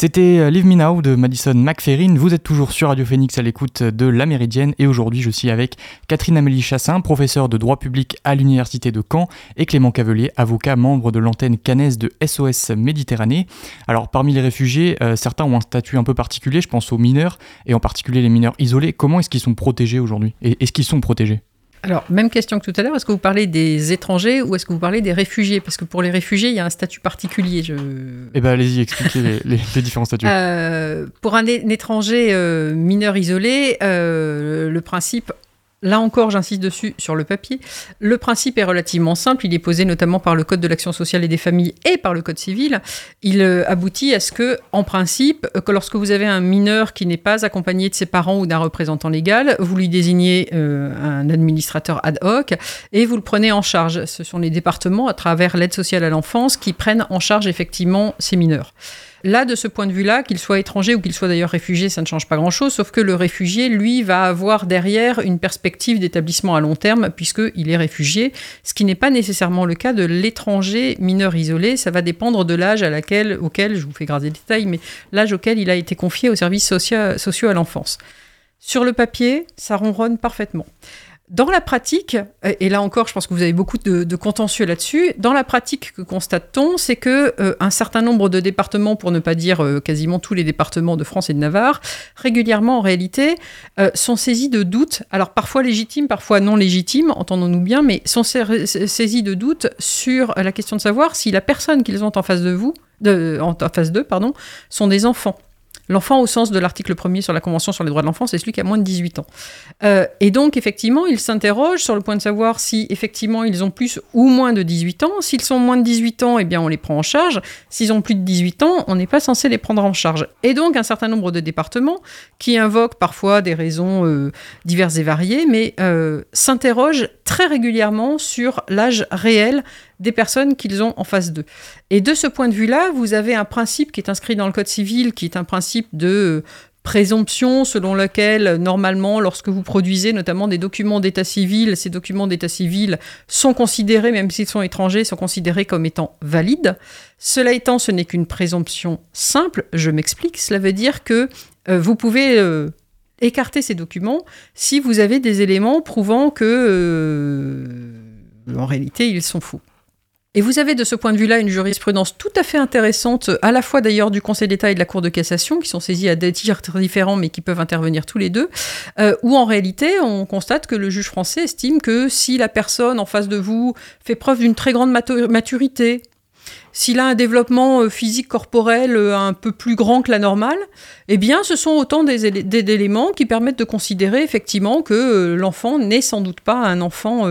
C'était euh, Live Me Now de Madison McFerrin. Vous êtes toujours sur Radio Phoenix à l'écoute de La Méridienne et aujourd'hui je suis avec Catherine Amélie Chassin, professeure de droit public à l'Université de Caen et Clément Cavelier, avocat membre de l'antenne canaise de SOS Méditerranée. Alors parmi les réfugiés, euh, certains ont un statut un peu particulier, je pense aux mineurs et en particulier les mineurs isolés. Comment est-ce qu'ils sont protégés aujourd'hui? Et est-ce qu'ils sont protégés? Alors, même question que tout à l'heure, est-ce que vous parlez des étrangers ou est-ce que vous parlez des réfugiés? Parce que pour les réfugiés, il y a un statut particulier. Je... Eh bien, allez-y, expliquez les, différents statuts. Euh, pour un, étranger euh, mineur isolé, euh, le principe Là encore, j'insiste dessus sur le papier. Le principe est relativement simple. Il est posé notamment par le Code de l'action sociale et des familles et par le Code civil. Il euh, aboutit à ce que, en principe, euh, que lorsque vous avez un mineur qui n'est pas accompagné de ses parents ou d'un représentant légal, vous lui désignez euh, un administrateur ad hoc et vous le prenez en charge. Ce sont les départements, à travers l'aide sociale à l'enfance, qui prennent en charge effectivement ces mineurs. Là, de ce point de vue-là, qu'il soit étranger ou qu'il soit d'ailleurs réfugié, ça ne change pas grand-chose, sauf que le réfugié, lui, va avoir derrière une perspective d'établissement à long terme, puisqu'il est réfugié, ce qui n'est pas nécessairement le cas de l'étranger mineur isolé. Ça va dépendre de l'âge à laquelle, auquel, je vous fais grâce des détails, mais l'âge auquel il a été confié aux services sociaux à l'enfance. Sur le papier, ça ronronne parfaitement. Dans la pratique, et là encore, je pense que vous avez beaucoup de, contentieux là-dessus. Dans la pratique, que constate-t-on, c'est que euh, un certain nombre de départements, pour ne pas dire euh, quasiment tous les départements de France et de Navarre, régulièrement en réalité, euh, sont saisis de doutes. Alors parfois légitimes, parfois non légitimes, entendons-nous bien, mais sont saisis de doutes sur la question de savoir si la personne qu'ils ont en face de vous, en face d'eux, pardon, sont des enfants. L'enfant, au sens de l'article 1er sur la Convention sur les droits de l'enfant, c'est celui qui a moins de 18 ans. Euh, et donc, effectivement, ils s'interrogent sur le point de savoir si, effectivement, ils ont plus ou moins de 18 ans. S'ils sont moins de 18 ans, eh bien, on les prend en charge. S'ils ont plus de 18 ans, on n'est pas censé les prendre en charge. Et donc, un certain nombre de départements qui invoquent parfois des raisons euh, diverses et variées, mais euh, s'interrogent très régulièrement sur l'âge réel des personnes qu'ils ont en face d'eux. Et de ce point de vue-là, vous avez un principe qui est inscrit dans le Code civil, qui est un principe de euh, présomption selon lequel, normalement, lorsque vous produisez notamment des documents d'état civil, ces documents d'état civil sont considérés, même s'ils sont étrangers, sont considérés comme étant valides. Cela étant, ce n'est qu'une présomption simple, je m'explique, cela veut dire que euh, vous pouvez euh, écarter ces documents si vous avez des éléments prouvant que, en réalité, ils sont faux. Et vous avez de ce point de vue-là une jurisprudence tout à fait intéressante, à la fois d'ailleurs du Conseil d'État et de la Cour de cassation, qui sont saisis à des titres différents mais qui peuvent intervenir tous les deux, euh, où en réalité on constate que le juge français estime que si la personne en face de vous fait preuve d'une très grande maturité, s'il a un développement euh, physique corporel euh, un peu plus grand que la normale, eh bien, ce sont autant des, éléments qui permettent de considérer effectivement que l'enfant n'est sans doute pas un enfant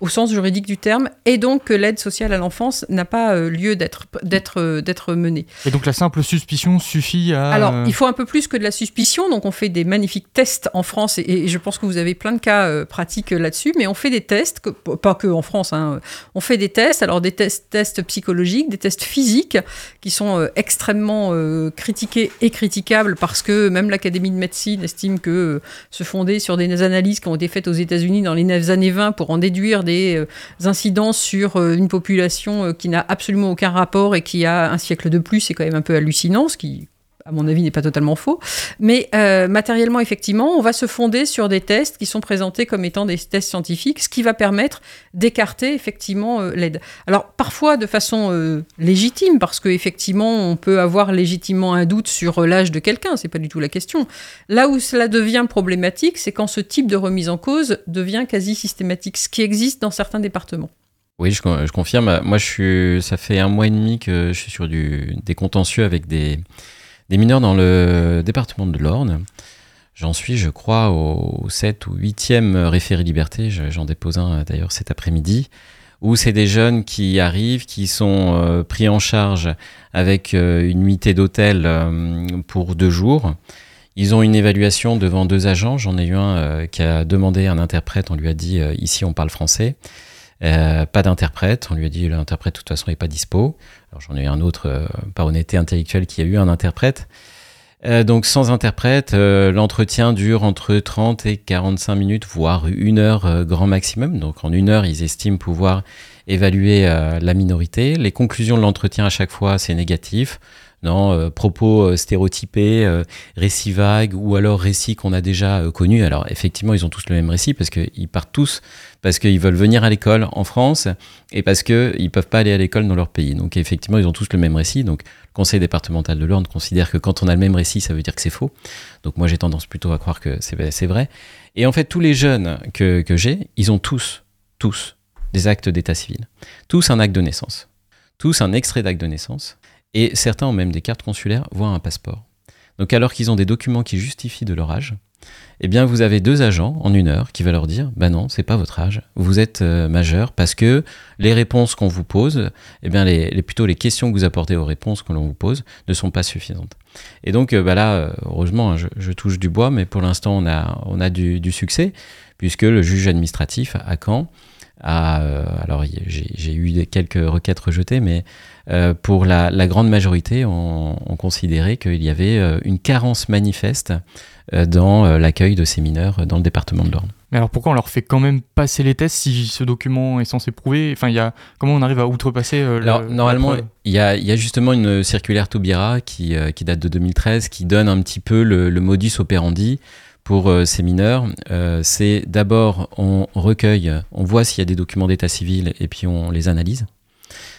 au sens juridique du terme, et donc que l'aide sociale à l'enfance n'a pas euh, lieu d'être d'être euh, d'être menée. Et donc la simple suspicion suffit à... Alors, il faut un peu plus que de la suspicion, donc on fait des magnifiques tests en France, et, je pense que vous avez plein de cas euh, pratiques là-dessus, mais on fait des tests, pas que en France, hein, on fait des tests, alors des tests, tests psychologiques, des tests physiques, qui sont extrêmement critiqués et critiquables, parce que même l'Académie de médecine estime que se fonder sur des analyses qui ont été faites aux États-Unis dans les années 20 pour en déduire des euh, incidences sur euh, une population euh, qui n'a absolument aucun rapport et qui a un siècle de plus, c'est quand même un peu hallucinant, qui à mon avis, n'est pas totalement faux. Mais matériellement, effectivement, on va se fonder sur des tests qui sont présentés comme étant des tests scientifiques, ce qui va permettre d'écarter effectivement l'aide. Alors, parfois de façon légitime, parce qu'effectivement, on peut avoir légitimement un doute sur l'âge de quelqu'un, c'est pas du tout la question. Là où cela devient problématique, c'est quand ce type de remise en cause devient quasi systématique, ce qui existe dans certains départements. Oui, je, confirme. Moi, ça fait un mois et demi que je suis sur des contentieux avec des, des mineurs dans le département de l'Orne. J'en suis, je crois, au 7 ou 8e référé liberté. J'en dépose un d'ailleurs cet après-midi. Où c'est des jeunes qui arrivent, qui sont euh, pris en charge avec euh, une nuitée d'hôtel euh, pour deux jours. Ils ont une évaluation devant deux agents. J'en ai eu un qui a demandé un interprète. On lui a dit ici on parle français. Pas d'interprète. On lui a dit l'interprète de toute façon n'est pas dispo. Alors j'en ai eu un autre, euh, par honnêteté intellectuelle, qui a eu un interprète. Euh, donc sans interprète, euh, l'entretien dure entre 30 et 45 minutes, voire une heure grand maximum. Donc en une heure, ils estiment pouvoir évaluer la minorité. Les conclusions de l'entretien à chaque fois, c'est négatif. Non, euh, propos euh, stéréotypés, euh, récits vagues ou alors récits qu'on a déjà connus. Alors effectivement, ils ont tous le même récit parce qu'ils partent tous parce qu'ils veulent venir à l'école en France et parce qu'ils ne peuvent pas aller à l'école dans leur pays. Donc effectivement, ils ont tous le même récit. Donc le conseil départemental de l'Orne considère que quand on a le même récit, ça veut dire que c'est faux. Donc moi, j'ai tendance plutôt à croire que c'est vrai. Et en fait, tous les jeunes que, que j'ai, ils ont tous, tous des actes d'état civil. Tous un acte de naissance. Tous un extrait d'acte de naissance et certains ont même des cartes consulaires, voire un passeport. Donc alors qu'ils ont des documents qui justifient de leur âge, eh bien vous avez deux agents en une heure qui va leur dire bah non c'est pas votre âge vous êtes euh, majeur parce que les réponses qu'on vous pose eh bien plutôt les questions que vous apportez aux réponses que l'on vous pose ne sont pas suffisantes et donc euh, bah là euh, heureusement hein, je, touche du bois mais pour l'instant on a on a du, du, succès puisque le juge administratif à Caen a alors j'ai eu quelques requêtes rejetées mais euh, pour la, grande majorité, on, considérait qu'il y avait euh, une carence manifeste euh, dans l'accueil de ces mineurs dans le département de l'Orne. Mais alors pourquoi on leur fait quand même passer les tests si ce document est censé prouver? Enfin, il y a, comment on arrive à outrepasser Alors normalement, il y a, justement une circulaire Taubira qui, qui, date de 2013 qui donne un petit peu le, modus operandi pour ces mineurs. C'est d'abord on recueille, on voit s'il y a des documents d'état civil et puis on les analyse.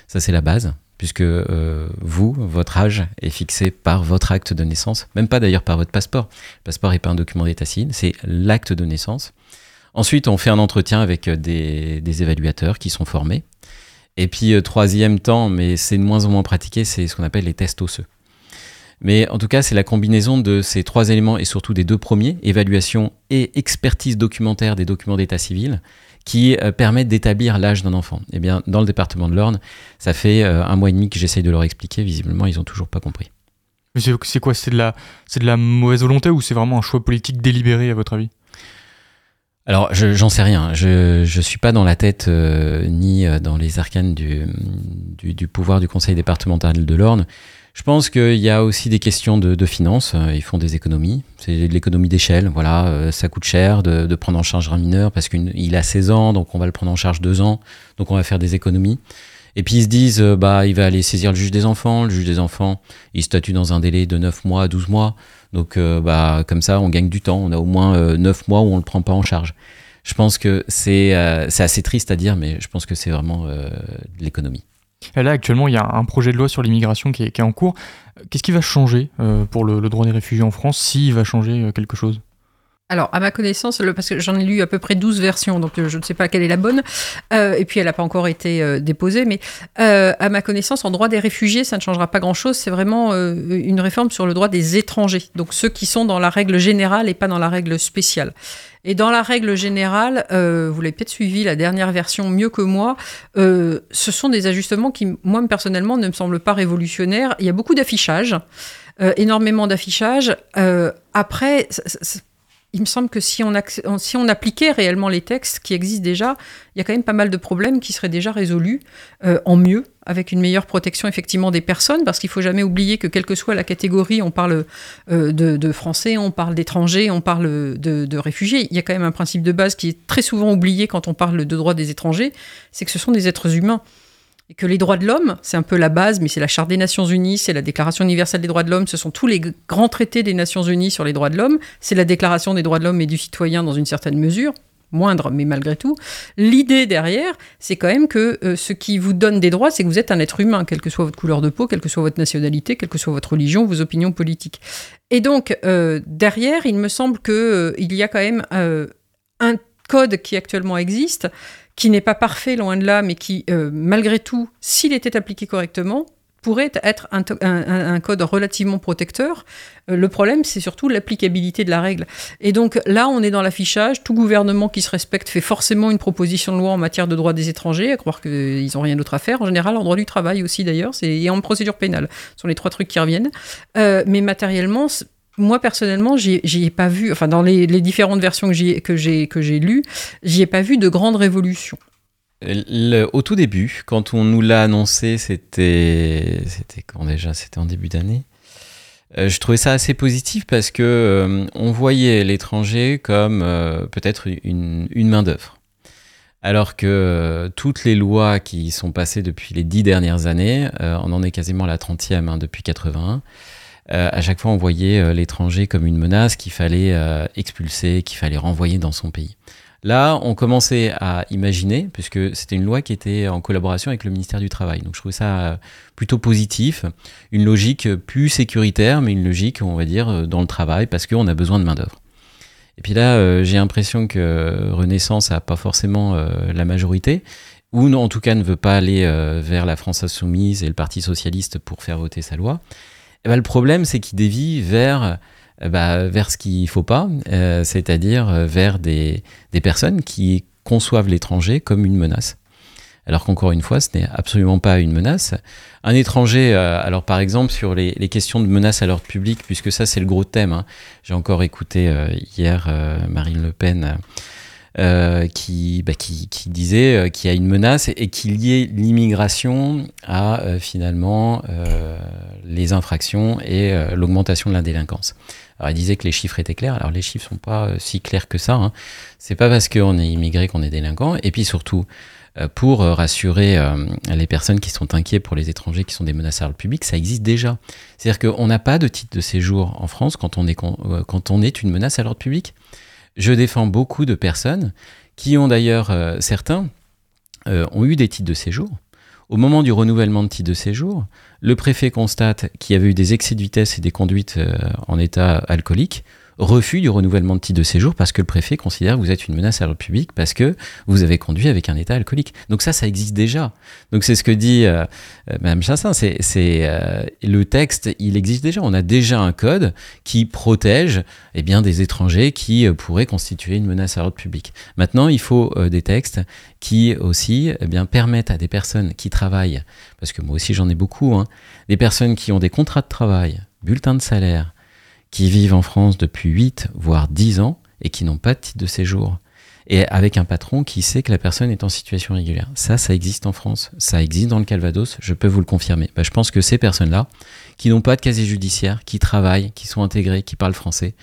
Ça c'est la base puisque euh, vous, votre âge est fixé par votre acte de naissance, même pas d'ailleurs par votre passeport. Le passeport n'est pas un document d'état civil, c'est l'acte de naissance. Ensuite, on fait un entretien avec euh, des, évaluateurs qui sont formés. Et puis, euh, troisième temps, mais c'est de moins en moins pratiqué, c'est ce qu'on appelle les tests osseux. Mais en tout cas, c'est la combinaison de ces trois éléments et surtout des deux premiers, évaluation et expertise documentaire des documents d'état civil, qui euh, permettent d'établir l'âge d'un enfant. Eh bien, dans le département de l'Orne, ça fait euh, un mois et demi que j'essaye de leur expliquer. Visiblement, ils n'ont toujours pas compris. c'est quoi? C'est de, la, de la mauvaise volonté ou c'est vraiment un choix politique délibéré, à votre avis? Alors, j'en sais rien. Je ne suis pas dans la tête euh, ni dans les arcanes du, du, du, pouvoir du conseil départemental de l'Orne. Je pense qu'il y a aussi des questions de, finances. Euh, ils font des économies. C'est de l'économie d'échelle. Voilà, euh, ça coûte cher de, prendre en charge un mineur parce qu'il a 16 ans, donc on va le prendre en charge 2 ans. Donc on va faire des économies. Et puis ils se disent, euh, bah, il va aller saisir le juge des enfants. Le juge des enfants, il statue dans un délai de 9 mois à 12 mois. Donc bah, comme ça, on gagne du temps. On a au moins 9 mois où on ne le prend pas en charge. Je pense que c'est assez triste à dire, mais je pense que c'est vraiment de l'économie. Là, actuellement, il y a un projet de loi sur l'immigration qui, est en cours. Qu'est-ce qui va changer euh, pour le, droit des réfugiés en France, s'il va changer euh, quelque chose? Alors, à ma connaissance, parce que j'en ai lu à peu près 12 versions, donc euh, je ne sais pas quelle est la bonne, et puis elle n'a pas encore été déposée, mais à ma connaissance, en droit des réfugiés, ça ne changera pas grand-chose, c'est vraiment une réforme sur le droit des étrangers, donc ceux qui sont dans la règle générale et pas dans la règle spéciale. Et dans la règle générale, euh, vous l'avez peut-être suivi la dernière version mieux que moi, euh, ce sont des ajustements qui, moi personnellement, ne me semblent pas révolutionnaires. Il y a beaucoup d'affichage, euh, énormément d'affichage. après, il me semble que si on, appliquait réellement les textes qui existent déjà, il y a quand même pas mal de problèmes qui seraient déjà résolus en mieux, avec une meilleure protection effectivement des personnes, parce qu'il faut jamais oublier que quelle que soit la catégorie, on parle euh, de, français, on parle d'étrangers, on parle de, de, réfugiés. Il y a quand même un principe de base qui est très souvent oublié quand on parle de droits des étrangers, c'est que ce sont des êtres humains. Et que les droits de l'homme, c'est un peu la base, mais c'est la Charte des Nations Unies, c'est la Déclaration universelle des droits de l'homme, ce sont tous les grands traités des Nations Unies sur les droits de l'homme, c'est la Déclaration des droits de l'homme et du citoyen dans une certaine mesure, moindre, mais malgré tout. L'idée derrière, c'est quand même que euh, ce qui vous donne des droits, c'est que vous êtes un être humain, quelle que soit votre couleur de peau, quelle que soit votre nationalité, quelle que soit votre religion, vos opinions politiques. Et donc, euh, derrière, il me semble qu'il euh, il y a quand même un code qui actuellement existe, qui n'est pas parfait, loin de là, mais qui, malgré tout, s'il était appliqué correctement, pourrait être un, code relativement protecteur. Euh, le problème, c'est surtout l'applicabilité de la règle. Et donc là, on est dans l'affichage. Tout gouvernement qui se respecte fait forcément une proposition de loi en matière de droit des étrangers, à croire qu'ils n'ont rien d'autre à faire. En général, en droit du travail aussi, d'ailleurs, et en procédure pénale. Ce sont les trois trucs qui reviennent. Euh, mais matériellement, moi personnellement, j'y ai pas vu, enfin dans les, différentes versions que j'ai que j'ai lues, j'y ai pas vu de grande révolution au tout début, quand on nous l'a annoncé, c'était c'était quand déjà? C'était en début d'année. Euh, je trouvais ça assez positif parce que euh, on voyait l'étranger comme euh, peut-être une, une main d'œuvre. Alors que euh, toutes les lois qui sont passées depuis les dix dernières années, euh, on en est quasiment à la 30e hein, depuis 81, euh, à chaque fois on voyait l'étranger comme une menace qu'il fallait expulser, qu'il fallait renvoyer dans son pays. Là, on commençait à imaginer, puisque c'était une loi qui était en collaboration avec le ministère du Travail. Donc je trouvais ça plutôt positif, une logique plus sécuritaire, mais une logique, on va dire, dans le travail, parce qu'on a besoin de main-d'œuvre. Et puis là, euh, j'ai l'impression que Renaissance n'a pas forcément euh, la majorité, ou en tout cas ne veut pas aller euh, vers la France insoumise et le Parti socialiste pour faire voter sa loi. Et ben, le problème, c'est qu'il dévie vers, bah, vers ce qu'il ne faut pas, c'est-à-dire vers des, des personnes qui conçoivent l'étranger comme une menace alors qu'encore une fois, ce n'est absolument pas une menace. Un étranger, euh, alors par exemple sur les, questions de menace à l'ordre public, puisque ça c'est le gros thème, hein. j'ai encore écouté euh, hier euh, Marine Le Pen qui, bah, qui, qui, disait qu'il y a une menace et, qu'il y ait l'immigration à finalement les infractions et l'augmentation de la délinquance. Alors, il disait que les chiffres étaient clairs. Alors, les chiffres sont pas si clairs que ça. Hein. C'est pas parce qu'on est immigré qu'on est délinquant. Et puis surtout, euh, pour euh, rassurer euh, les personnes qui sont inquiètes pour les étrangers qui sont des menaces à l'ordre public, ça existe déjà. C'est-à-dire qu'on n'a pas de titre de séjour en France quand on est, quand on est une menace à l'ordre public. Je défends beaucoup de personnes qui ont d'ailleurs, certains, ont eu des titres de séjour. Au moment du renouvellement de titre de séjour, le préfet constate qu'il y avait eu des excès de vitesse et des conduites en état alcoolique refus du renouvellement de titre de séjour parce que le préfet considère que vous êtes une menace à l'ordre public parce que vous avez conduit avec un état alcoolique. Donc ça, ça existe déjà. Donc c'est ce que dit euh, euh Mme Chassin. C'est, euh, le texte, il existe déjà. On a déjà un code qui protège eh bien, des étrangers qui euh, pourraient constituer une menace à l'ordre public. Maintenant, il faut des textes qui aussi eh bien, permettent à des personnes qui travaillent, parce que moi aussi j'en ai beaucoup, hein, des personnes qui ont des contrats de travail, bulletins de salaire, qui vivent en France depuis 8 voire 10 ans et qui n'ont pas de titre de séjour. Et avec un patron qui sait que la personne est en situation régulière. Ça, ça existe en France. Ça existe dans le Calvados, je peux vous le confirmer. Bah, je pense que ces personnes-là, qui n'ont pas de casier judiciaire, qui travaillent, qui sont intégrées, qui parlent français,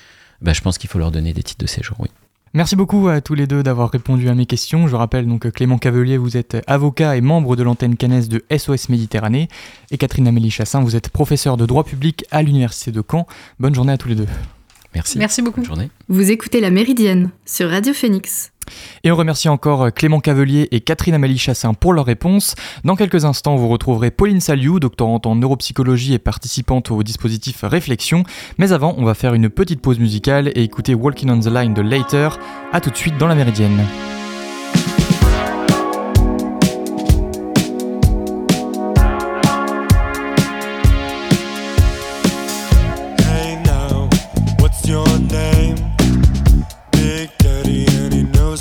bah, je pense qu'il faut leur donner des titres de séjour, oui. Merci beaucoup à tous les deux d'avoir répondu à mes questions. Je rappelle donc Clément Cavelier, vous êtes avocat et membre de l'antenne cannaise de SOS Méditerranée. Et Catherine Amélie Chassin, vous êtes professeure de droit public à l'Université de Caen. Bonne journée à tous les deux. Merci. Merci beaucoup. Bonne journée. Vous écoutez La Méridienne sur Radio Phoenix. Et on remercie encore Clément Cavelier et Catherine Amélie Chassin pour leurs réponses. Dans quelques instants, vous retrouverez Pauline Saliou, doctorante en neuropsychologie et participante au dispositif Réflexion. Mais avant, on va faire une petite pause musicale et écouter Walking on the Line de Later. A tout de suite dans la Méridienne.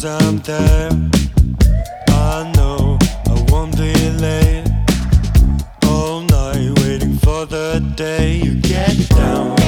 I'm there. I know I won't be late all night, waiting for the day you get down.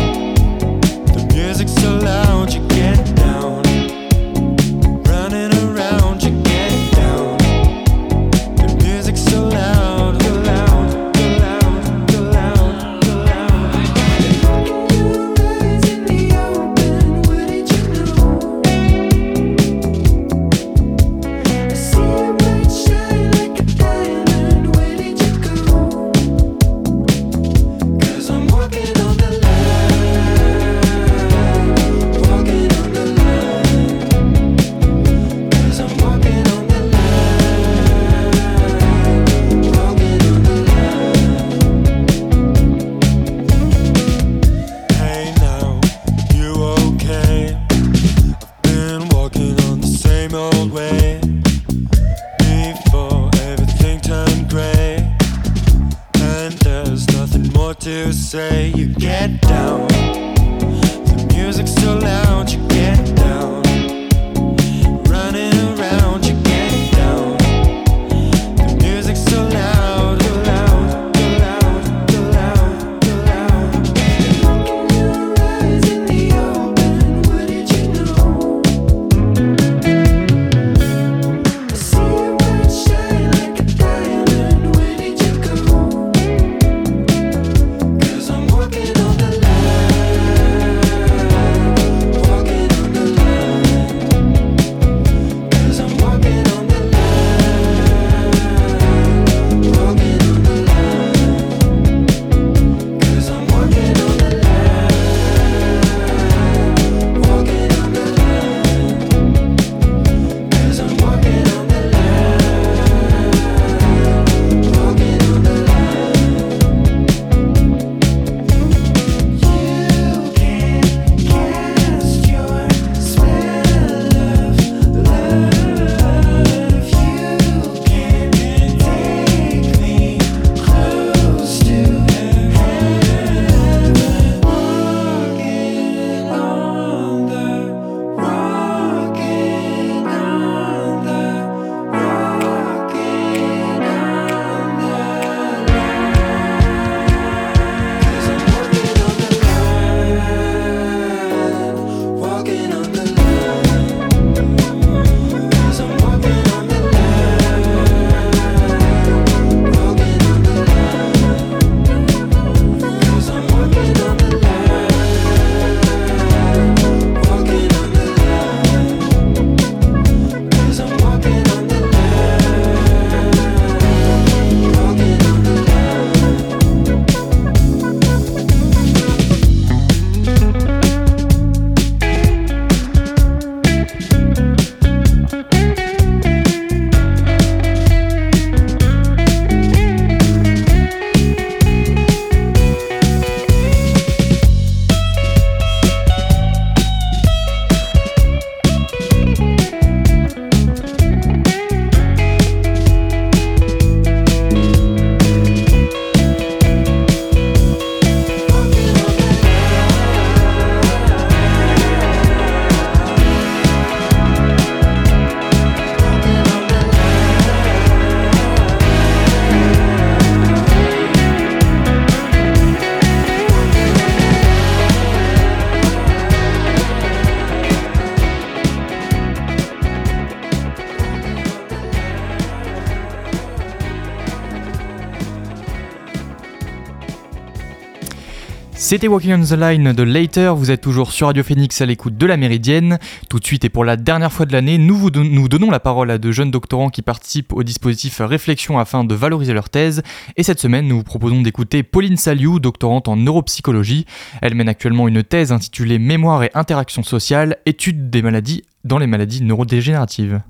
C'était Walking on the Line de Later, vous êtes toujours sur Radio Phoenix à l'écoute de la Méridienne. Tout de suite et pour la dernière fois de l'année, nous vous donnons la parole à de jeunes doctorants qui participent au dispositif Réflexion afin de valoriser leur thèse. Et cette semaine, nous vous proposons d'écouter Pauline Saliou, doctorante en neuropsychologie. Elle mène actuellement une thèse intitulée Mémoire et interaction sociale, étude des maladies dans les maladies neurodégénératives.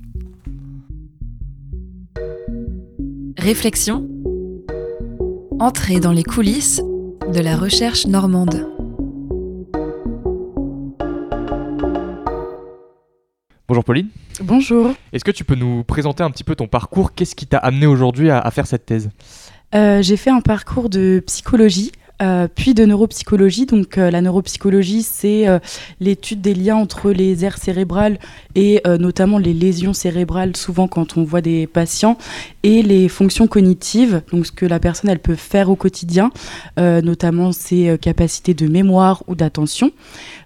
Réflexion. Entrer dans les coulisses de la recherche normande. Bonjour Pauline. Bonjour. Est-ce que tu peux nous présenter un petit peu ton parcours? Qu'est-ce qui t'a amené aujourd'hui à, faire cette thèse? Euh, J'ai fait un parcours de psychologie euh, puis de neuropsychologie. Donc euh, la neuropsychologie, c'est euh, l'étude des liens entre les aires cérébrales et notamment les lésions cérébrales, souvent quand on voit des patients, et les fonctions cognitives, donc ce que la personne elle peut faire au quotidien, notamment ses capacités de mémoire ou d'attention.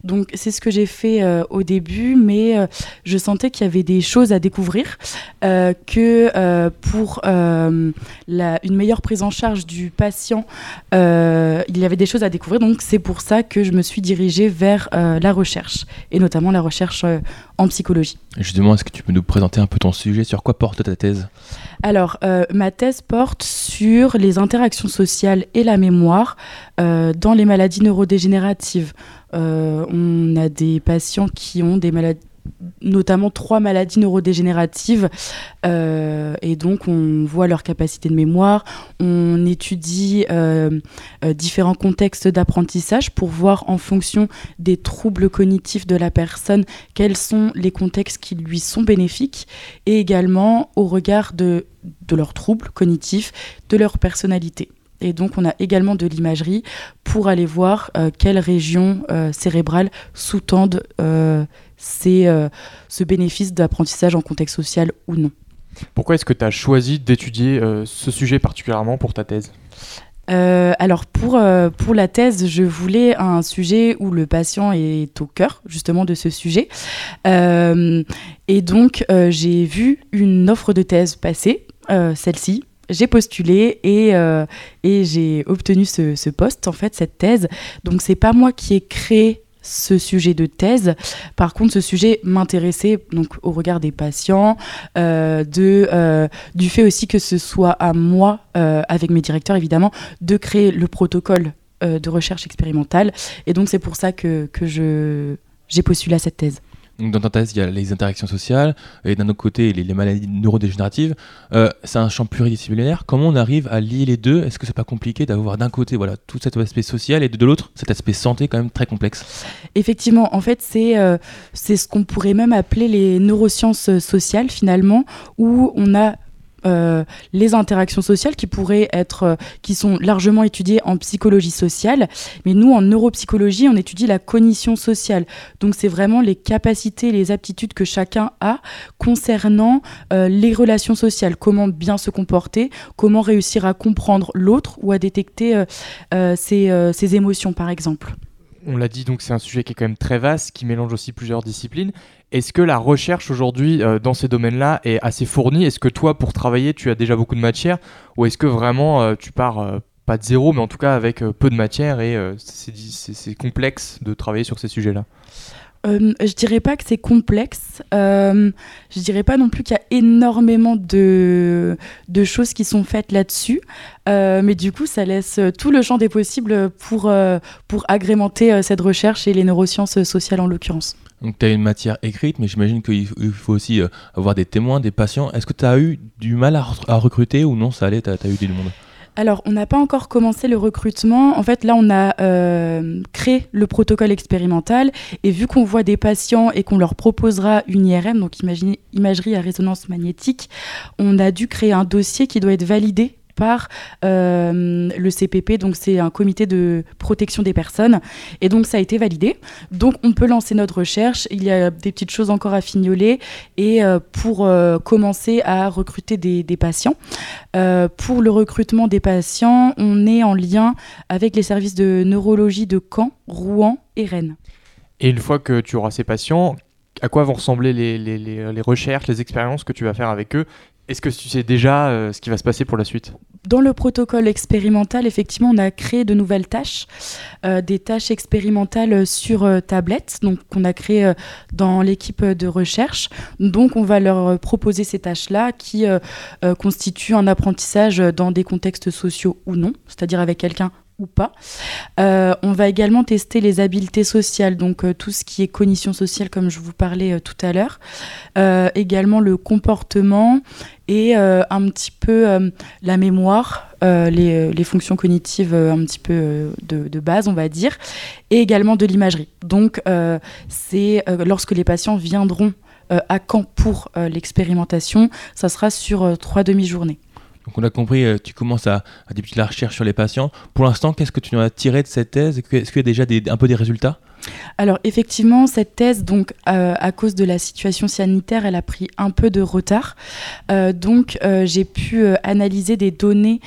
Donc c'est ce que j'ai fait au début, mais je sentais qu'il y avait des choses à découvrir, que pour la, une meilleure prise en charge du patient, il y avait des choses à découvrir, donc c'est pour ça que je me suis dirigée vers euh, la recherche, et notamment la recherche euh, en psychologie. Justement, est-ce que tu peux nous présenter un peu ton sujet? Sur quoi porte ta thèse? Alors, euh, ma thèse porte sur les interactions sociales et la mémoire dans les maladies neurodégénératives. on a des patients qui ont des maladies notamment trois maladies neurodégénératives. Euh, et donc, on voit leur capacité de mémoire. On étudie euh, euh, différents contextes d'apprentissage pour voir en fonction des troubles cognitifs de la personne quels sont les contextes qui lui sont bénéfiques. Et également au regard de, de leurs troubles cognitifs, de leur personnalité. Et donc, on a également de l'imagerie pour aller voir quelles régions cérébrales sous-tendent c'est euh, ce bénéfice d'apprentissage en contexte social ou non. Pourquoi est-ce que tu as choisi d'étudier euh, ce sujet particulièrement pour ta thèse? Euh, alors pour, pour la thèse, je voulais un sujet où le patient est au cœur justement de ce sujet. et donc j'ai vu une offre de thèse passer, celle-ci, j'ai postulé et, et j'ai obtenu ce, ce, poste, en fait, cette thèse. Donc, c'est pas moi qui ai créé ce sujet de thèse. Par contre, ce sujet m'intéressait donc au regard des patients, euh, euh, du fait aussi que ce soit à moi, euh, avec mes directeurs évidemment, de créer le protocole de recherche expérimentale. Et donc c'est pour ça que, que j'ai postulé à cette thèse. Dans ta thèse, il y a les interactions sociales et d'un autre côté les, maladies neurodégénératives. Euh, c'est un champ pluridisciplinaire. Comment on arrive à lier les deux? Est-ce que c'est pas compliqué d'avoir d'un côté voilà tout cet aspect social et de l'autre cet aspect santé quand même très complexe? Effectivement, en fait c'est euh, c'est ce qu'on pourrait même appeler les neurosciences sociales finalement, où on a euh, les interactions sociales qui pourraient être, euh, qui sont largement étudiées en psychologie sociale, mais nous en neuropsychologie on étudie la cognition sociale. Donc c'est vraiment les capacités, les aptitudes que chacun a concernant euh, les relations sociales, comment bien se comporter, comment réussir à comprendre l'autre ou à détecter ses émotions par exemple on l'a dit, donc c'est un sujet qui est quand même très vaste, qui mélange aussi plusieurs disciplines. Est-ce que la recherche aujourd'hui euh, dans ces domaines-là est assez fournie? Est-ce que toi, pour travailler, tu as déjà beaucoup de matière? Ou est-ce que vraiment euh, tu pars euh, pas de zéro, mais en tout cas avec peu de matière et c'est complexe de travailler sur ces sujets-là? Euh, je dirais pas que c'est complexe. Euh, je dirais pas non plus qu'il y a énormément de, de choses qui sont faites là-dessus. Euh, mais du coup, ça laisse tout le champ des possibles pour, euh, pour agrémenter cette recherche et les neurosciences sociales en l'occurrence. Donc tu as une matière écrite, mais j'imagine qu'il faut aussi avoir des témoins, des patients. Est-ce que tu as eu du mal à, recruter ou non Ça allait, tu as eu du monde? Alors, on n'a pas encore commencé le recrutement. En fait, là, on a euh, créé le protocole expérimental. Et vu qu'on voit des patients et qu'on leur proposera une IRM, donc imagerie à résonance magnétique, on a dû créer un dossier qui doit être validé par euh, le CPP, donc c'est un comité de protection des personnes, et donc ça a été validé. Donc on peut lancer notre recherche, il y a des petites choses encore à fignoler, et euh, pour euh, commencer à recruter des, patients. pour le recrutement des patients, on est en lien avec les services de neurologie de Caen, Rouen et Rennes. Et une fois que tu auras ces patients, à quoi vont ressembler les, recherches, les expériences que tu vas faire avec eux Est-ce que tu sais déjà euh, ce qui va se passer pour la suite? Dans le protocole expérimental, effectivement, on a créé de nouvelles tâches, euh, des tâches expérimentales sur euh, tablette, donc qu'on a créé euh, dans l'équipe de recherche. Donc, on va leur proposer ces tâches-là qui constituent un apprentissage dans des contextes sociaux ou non, c'est-à-dire avec quelqu'un pas. Euh, on va également tester les habiletés sociales, donc euh, tout ce qui est cognition sociale, comme je vous parlais euh, tout à l'heure. Également le comportement et un petit peu la mémoire, les, fonctions cognitives un petit peu de, de base, on va dire, et également de l'imagerie. Donc, c'est lorsque les patients viendront à Caen pour l'expérimentation, ça sera sur trois demi-journées. Donc on a compris, euh, tu commences à, à débuter la recherche sur les patients. Pour l'instant, qu'est-ce que tu en as tiré de cette thèse? Est-ce qu'il y a déjà un peu des résultats? Alors effectivement, cette thèse, donc euh, à cause de la situation sanitaire, elle a pris un peu de retard. Euh, donc euh, j'ai pu analyser des données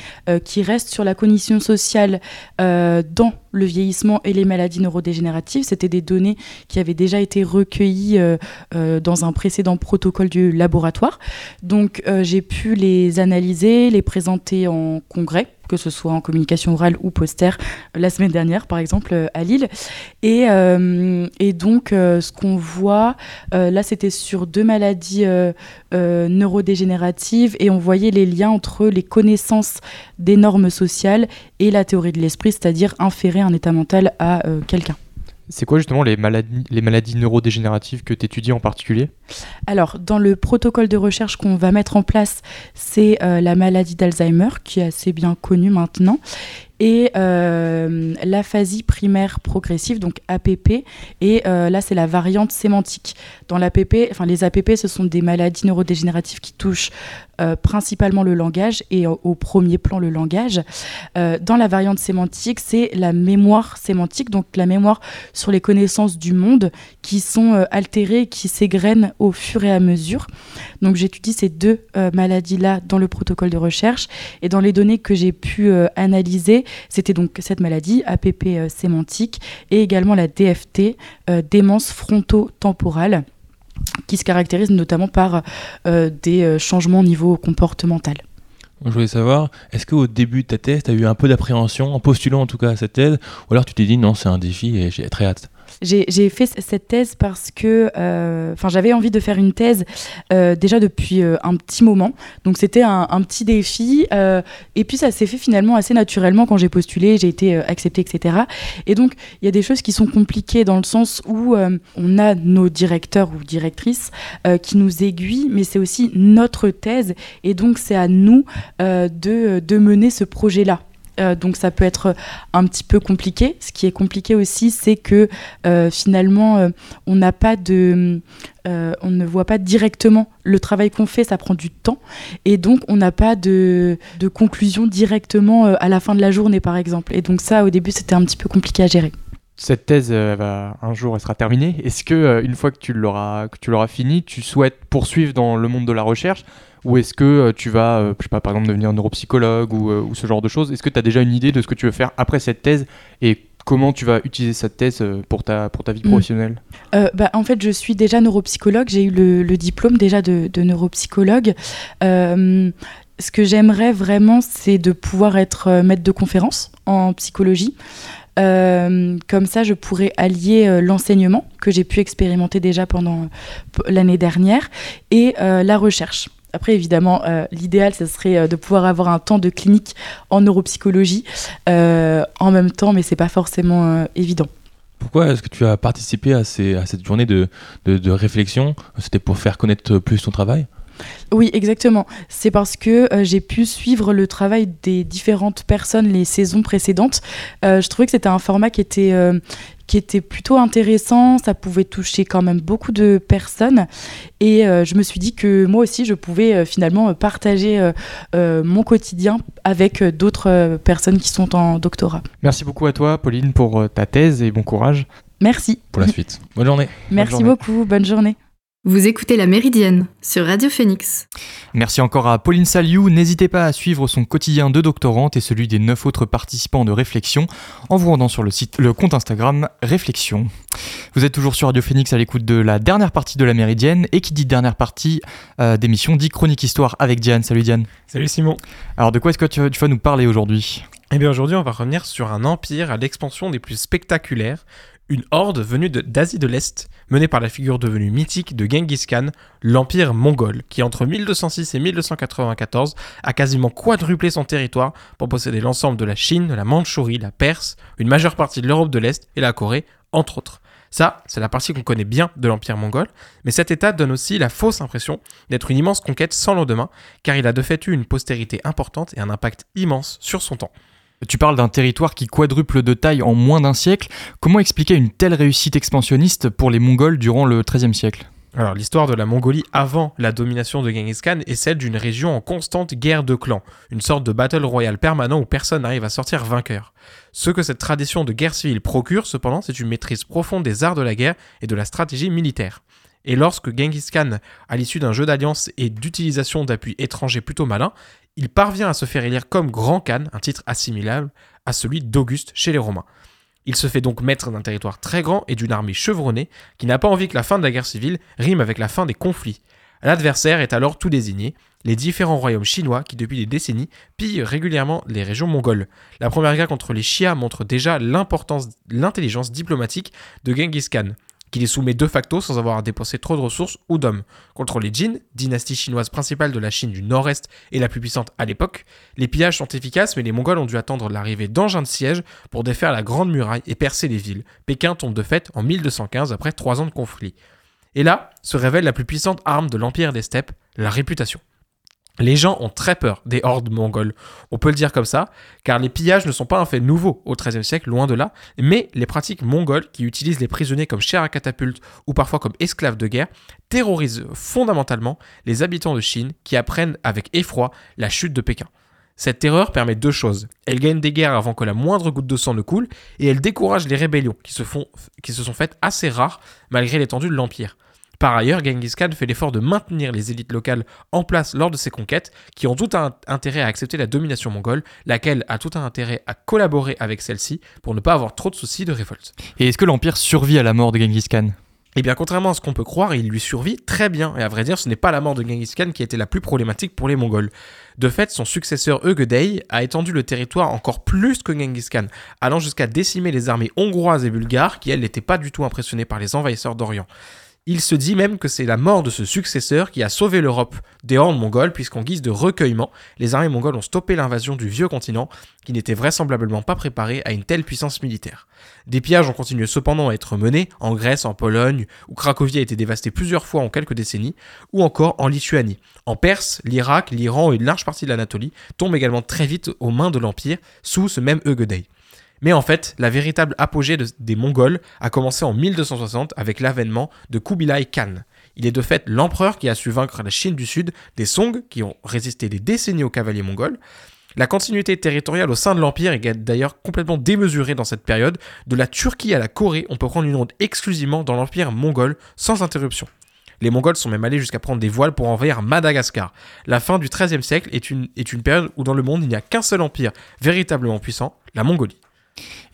qui restent sur la cognition sociale dans le vieillissement et les maladies neurodégénératives. C'était des données qui avaient déjà été recueillies dans un précédent protocole du laboratoire. Donc j'ai pu les analyser, les présenter en congrès que ce soit en communication orale ou poster, la semaine dernière par exemple euh, à Lille. Et, euh, donc, euh, ce qu'on voit, euh, là, c'était sur deux maladies euh, euh, neurodégénératives et on voyait les liens entre les connaissances des normes sociales et la théorie de l'esprit, c'est-à-dire inférer un état mental à euh, quelqu'un. C'est quoi justement les maladies, les maladies neurodégénératives que tu étudies en particulier? Alors, dans le protocole de recherche qu'on va mettre en place, c'est euh, la maladie d'Alzheimer, qui est assez bien connue maintenant, et euh, l'aphasie primaire progressive, donc APP, et euh, là, c'est la variante sémantique. Dans l'APP, enfin, les APP, ce sont des maladies neurodégénératives qui touchent euh, principalement le langage et au, premier plan le langage. Dans la variante sémantique, c'est la mémoire sémantique, donc la mémoire sur les connaissances du monde qui sont altérées, qui s'égrènent au fur et à mesure. Donc j'étudie ces deux maladies-là dans le protocole de recherche et dans les données que j'ai pu analyser, c'était donc cette maladie, APP euh, sémantique, et également la DFT, euh, démence fronto-temporale qui se caractérise notamment par euh, des changements au niveau comportemental. Je voulais savoir, est-ce qu'au début de ta thèse, tu as eu un peu d'appréhension, en postulant en tout cas à cette thèse, ou alors tu t'es dit non, c'est un défi et j'ai très hâte? J'ai fait cette thèse parce que euh, enfin, j'avais envie de faire une thèse euh, déjà depuis euh, un petit moment. Donc c'était un, petit défi. et puis ça s'est fait finalement assez naturellement quand j'ai postulé, j'ai été acceptée, etc. Et donc il y a des choses qui sont compliquées dans le sens où on a nos directeurs ou directrices qui nous aiguillent, mais c'est aussi notre thèse. Et donc c'est à nous de mener ce projet-là. Euh, donc ça peut être un petit peu compliqué. Ce qui est compliqué aussi, c'est que euh, finalement, euh, on n'a pas de, euh, on ne voit pas directement le travail qu'on fait, ça prend du temps, et donc on n'a pas de, conclusion directement euh, à la fin de la journée, par exemple. Et donc ça, au début, c'était un petit peu compliqué à gérer. Cette thèse, euh, un jour, elle sera terminée. Est-ce que, euh, une fois que tu l'auras que tu l'auras fini, tu souhaites poursuivre dans le monde de la recherche ou est-ce que euh, tu vas, euh, je sais pas, par exemple, devenir neuropsychologue ou, euh, ou ce genre de choses Est-ce que tu as déjà une idée de ce que tu veux faire après cette thèse et comment tu vas utiliser cette thèse pour ta, pour ta vie Mm. professionnelle? Euh, bah, en fait, je suis déjà neuropsychologue. J'ai eu le, le diplôme déjà de, de neuropsychologue. Euh, ce que j'aimerais vraiment, c'est de pouvoir être maître de conférence en psychologie. Euh, comme ça, je pourrais allier euh, l'enseignement que j'ai pu expérimenter déjà pendant euh, l'année dernière et la recherche. Après, évidemment, euh, l'idéal, ce serait euh, de pouvoir avoir un temps de clinique en neuropsychologie euh, en même temps, mais c'est pas forcément évident. Pourquoi est-ce que tu as participé à, ces, à cette journée de, de, de réflexion? C'était pour faire connaître plus ton travail? Oui, exactement. C'est parce que euh, j'ai pu suivre le travail des différentes personnes les saisons précédentes. Euh, je trouvais que c'était un format qui était, euh, qui était plutôt intéressant. Ça pouvait toucher quand même beaucoup de personnes. Et euh, je me suis dit que moi aussi, je pouvais euh, finalement partager euh, euh, mon quotidien avec euh, d'autres euh, personnes qui sont en doctorat. Merci beaucoup à toi, Pauline, pour ta thèse et bon courage. Merci. pour la suite. Bonne journée. Merci journée. beaucoup. Bonne journée. Vous écoutez La Méridienne sur Radio Phoenix. Merci encore à Pauline Saliou. N'hésitez pas à suivre son quotidien de doctorante et celui des neuf autres participants de Réflexion en vous rendant sur le site, le compte Instagram Réflexion. Vous êtes toujours sur Radio Phoenix à l'écoute de la dernière partie de La Méridienne et qui dit dernière partie euh, d'émission dit Chronique Histoire avec Diane. Salut Diane. Salut Simon. Alors de quoi est-ce que tu, tu vas nous parler aujourd'hui? Eh bien aujourd'hui on va revenir sur un empire à l'expansion des plus spectaculaires, une horde venue de- d'Asie de l'Est, menée par la figure devenue mythique de Genghis Khan, l'empire mongol, qui entre 1206 et 1294 a quasiment quadruplé son territoire pour posséder l'ensemble de la Chine, la Mandchourie, la Perse, une majeure partie de l'Europe de l'Est et la Corée, entre autres. Ça, c'est la partie qu'on connaît bien de l'empire mongol, mais cet état donne aussi la fausse impression d'être une immense conquête sans lendemain, car il a de fait eu une postérité importante et un impact immense sur son temps. Tu parles d'un territoire qui quadruple de taille en moins d'un siècle. Comment expliquer une telle réussite expansionniste pour les Mongols durant le XIIIe siècle? Alors, l'histoire de la Mongolie avant la domination de Genghis Khan est celle d'une région en constante guerre de clans, une sorte de battle royale permanent où personne n'arrive à sortir vainqueur. Ce que cette tradition de guerre civile procure, cependant, c'est une maîtrise profonde des arts de la guerre et de la stratégie militaire. Et lorsque Genghis Khan, à l'issue d'un jeu d'alliance et d'utilisation d'appuis étrangers plutôt malins, il parvient à se faire élire comme Grand Khan, un titre assimilable à celui d'Auguste chez les Romains. Il se fait donc maître d'un territoire très grand et d'une armée chevronnée qui n'a pas envie que la fin de la guerre civile rime avec la fin des conflits. L'adversaire est alors tout désigné, les différents royaumes chinois qui depuis des décennies pillent régulièrement les régions mongoles. La première guerre contre les Chias montre déjà l'importance, l'intelligence diplomatique de Genghis Khan, qui les soumet de facto sans avoir à dépenser trop de ressources ou d'hommes. Contre les Jin, dynastie chinoise principale de la Chine du Nord-Est et la plus puissante à l'époque, les pillages sont efficaces mais les Mongols ont dû attendre l'arrivée d'engins de siège pour défaire la Grande Muraille et percer les villes. Pékin tombe de fait en 1215 après trois ans de conflit. Et là se révèle la plus puissante arme de l'Empire des steppes, la réputation. Les gens ont très peur des hordes mongoles, on peut le dire comme ça, car les pillages ne sont pas un fait nouveau au XIIIe siècle, loin de là, mais les pratiques mongoles qui utilisent les prisonniers comme chair à catapulte ou parfois comme esclaves de guerre terrorisent fondamentalement les habitants de Chine qui apprennent avec effroi la chute de Pékin. Cette terreur permet deux choses. Elle gagne des guerres avant que la moindre goutte de sang ne coule, et elle décourage les rébellions qui se, font, qui se sont faites assez rares malgré l'étendue de l'Empire. Par ailleurs, Genghis Khan fait l'effort de maintenir les élites locales en place lors de ses conquêtes, qui ont tout un intérêt à accepter la domination mongole, laquelle a tout un intérêt à collaborer avec celle-ci pour ne pas avoir trop de soucis de révolte. Et est-ce que l'Empire survit à la mort de Genghis Khan? Eh bien, contrairement à ce qu'on peut croire, il lui survit très bien, et à vrai dire, ce n'est pas la mort de Genghis Khan qui a été la plus problématique pour les Mongols. De fait, son successeur Eugedei a étendu le territoire encore plus que Genghis Khan, allant jusqu'à décimer les armées hongroises et bulgares qui, elles, n'étaient pas du tout impressionnées par les envahisseurs d'Orient. Il se dit même que c'est la mort de ce successeur qui a sauvé l'Europe des hordes mongoles, puisqu'en guise de recueillement, les armées mongoles ont stoppé l'invasion du vieux continent, qui n'était vraisemblablement pas préparé à une telle puissance militaire. Des pillages ont continué cependant à être menés en Grèce, en Pologne, où Cracovie a été dévastée plusieurs fois en quelques décennies, ou encore en Lituanie. En Perse, l'Irak, l'Iran et une large partie de l'Anatolie tombent également très vite aux mains de l'Empire, sous ce même Eugedei. Mais en fait, la véritable apogée de- des Mongols a commencé en 1260 avec l'avènement de Kubilai Khan. Il est de fait l'empereur qui a su vaincre la Chine du Sud, des Song qui ont résisté des décennies aux cavaliers mongols. La continuité territoriale au sein de l'Empire est d'ailleurs complètement démesurée dans cette période. De la Turquie à la Corée, on peut prendre une route exclusivement dans l'Empire mongol sans interruption. Les Mongols sont même allés jusqu'à prendre des voiles pour envahir Madagascar. La fin du XIIIe siècle est une période où dans le monde il n'y a qu'un seul empire véritablement puissant, la Mongolie.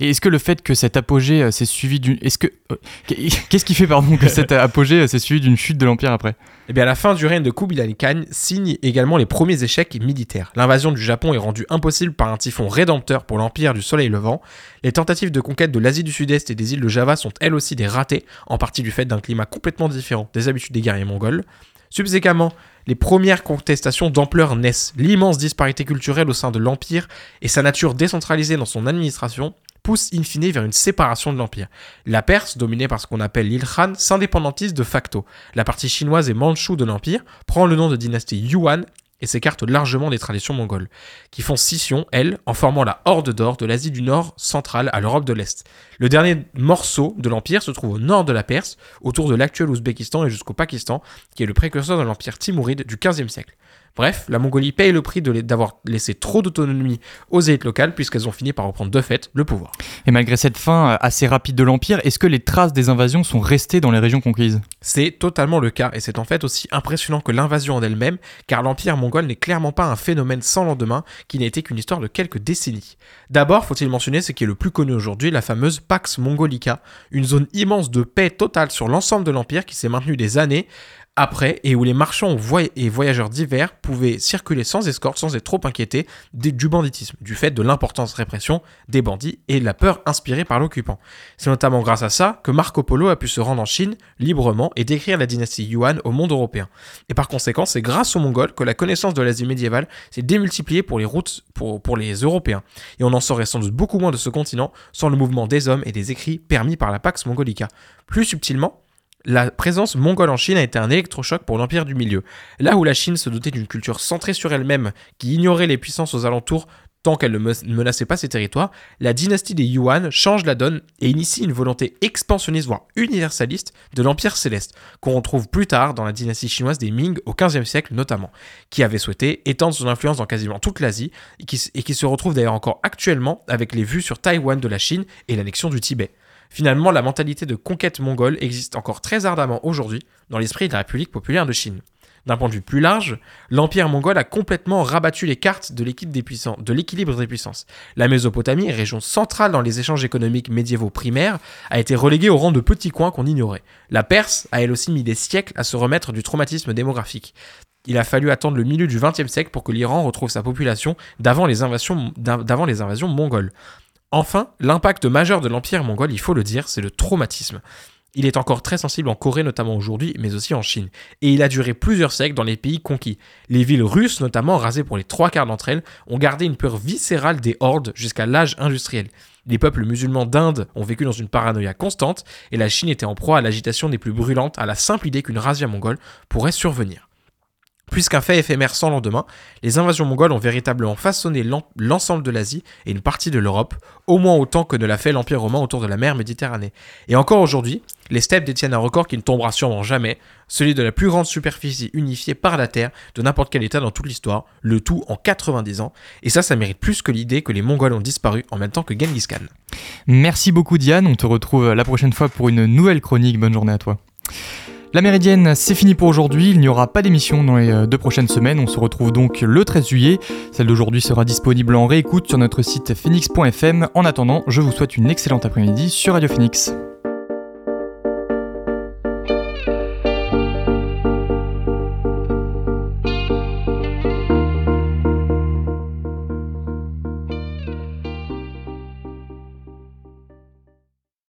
Et est-ce que le fait que cet apogée euh, s'est suivi d'une. Est-ce que. euh, Qu'est-ce qui fait, pardon, que cet apogée euh, s'est suivi d'une chute de l'Empire après? Eh bien, la fin du règne de Kubilai Khan signe également les premiers échecs militaires. L'invasion du Japon est rendue impossible par un typhon rédempteur pour l'Empire du Soleil Levant. Les tentatives de conquête de l'Asie du Sud-Est et des îles de Java sont elles aussi des ratés, en partie du fait d'un climat complètement différent des habitudes des guerriers mongols. Subséquemment, les premières contestations d'ampleur naissent. L'immense disparité culturelle au sein de l'Empire et sa nature décentralisée dans son administration poussent in fine vers une séparation de l'Empire. La Perse, dominée par ce qu'on appelle l'île Han, s'indépendantise de facto. La partie chinoise et manchoue de l'Empire prend le nom de dynastie Yuan et s'écarte largement des traditions mongoles, qui font scission, elles, en formant la Horde d'Or de l'Asie du Nord centrale à l'Europe de l'Est. Le dernier morceau de l'Empire se trouve au nord de la Perse, autour de l'actuel Ouzbékistan et jusqu'au Pakistan, qui est le précurseur de l'Empire timouride du XVe siècle. Bref, la Mongolie paye le prix d'avoir laissé trop d'autonomie aux élites locales puisqu'elles ont fini par reprendre de fait le pouvoir. Et malgré cette fin euh, assez rapide de l'Empire, est-ce que les traces des invasions sont restées dans les régions conquises? C'est totalement le cas et c'est en fait aussi impressionnant que l'invasion en elle-même car l'empire mongol n'est clairement pas un phénomène sans lendemain qui n'a été qu'une histoire de quelques décennies. D'abord, faut-il mentionner ce qui est le plus connu aujourd'hui, la fameuse Pax Mongolica, une zone immense de paix totale sur l'ensemble de l'empire qui s'est maintenue des années après et où les marchands et voyageurs divers pouvaient circuler sans escorte, sans être trop inquiétés du banditisme, du fait de l'importance répression des bandits et de la peur inspirée par l'occupant. C'est notamment grâce à ça que Marco Polo a pu se rendre en Chine librement et décrire la dynastie Yuan au monde européen. Et par conséquent, c'est grâce aux Mongols que la connaissance de l'Asie médiévale s'est démultipliée pour les routes pour, pour les Européens. Et on en saurait sans doute beaucoup moins de ce continent sans le mouvement des hommes et des écrits permis par la Pax Mongolica. Plus subtilement, la présence mongole en Chine a été un électrochoc pour l'Empire du Milieu. Là où la Chine se dotait d'une culture centrée sur elle-même, qui ignorait les puissances aux alentours tant qu'elle ne me- ne menaçait pas ses territoires, la dynastie des Yuan change la donne et initie une volonté expansionniste, voire universaliste, de l'Empire céleste, qu'on retrouve plus tard dans la dynastie chinoise des Ming au XVe siècle notamment, qui avait souhaité étendre son influence dans quasiment toute l'Asie et et qui se retrouve d'ailleurs encore actuellement avec les vues sur Taïwan de la Chine et l'annexion du Tibet. Finalement, la mentalité de conquête mongole existe encore très ardemment aujourd'hui dans l'esprit de la République populaire de Chine. D'un point de vue plus large, l'Empire mongol a complètement rabattu les cartes de l'équilibre des puissances. La Mésopotamie, région centrale dans les échanges économiques médiévaux primaires, a été reléguée au rang de petit coin qu'on ignorait. La Perse a elle aussi mis des siècles à se remettre du traumatisme démographique. Il a fallu attendre le milieu du XXe siècle pour que l'Iran retrouve sa population d'avant les les invasions mongoles. Enfin, l'impact majeur de l'Empire mongol, il faut le dire, c'est le traumatisme. Il est encore très sensible en Corée notamment aujourd'hui, mais aussi en Chine. Et il a duré plusieurs siècles dans les pays conquis. Les villes russes, notamment rasées pour les trois quarts d'entre elles, ont gardé une peur viscérale des hordes jusqu'à l'âge industriel. Les peuples musulmans d'Inde ont vécu dans une paranoïa constante, et la Chine était en proie à l'agitation des plus brûlantes, à la simple idée qu'une razzia mongole pourrait survenir. Puisqu'un fait éphémère sans lendemain, les invasions mongoles ont véritablement façonné l'en- l'ensemble de l'Asie et une partie de l'Europe, au moins autant que ne l'a fait l'Empire romain autour de la mer Méditerranée. Et encore aujourd'hui, les steppes détiennent un record qui ne tombera sûrement jamais, celui de la plus grande superficie unifiée par la Terre de n'importe quel État dans toute l'histoire, le tout en 90 ans. Et ça, ça mérite plus que l'idée que les Mongols ont disparu en même temps que Genghis Khan. Merci beaucoup Diane, on te retrouve la prochaine fois pour une nouvelle chronique, bonne journée à toi. La Méridienne, c'est fini pour aujourd'hui, il n'y aura pas d'émission dans les euh, deux prochaines semaines, on se retrouve donc le 13 juillet, celle d'aujourd'hui sera disponible en réécoute sur notre site phoenix.fm, en attendant, je vous souhaite une excellente après-midi sur Radio Phoenix.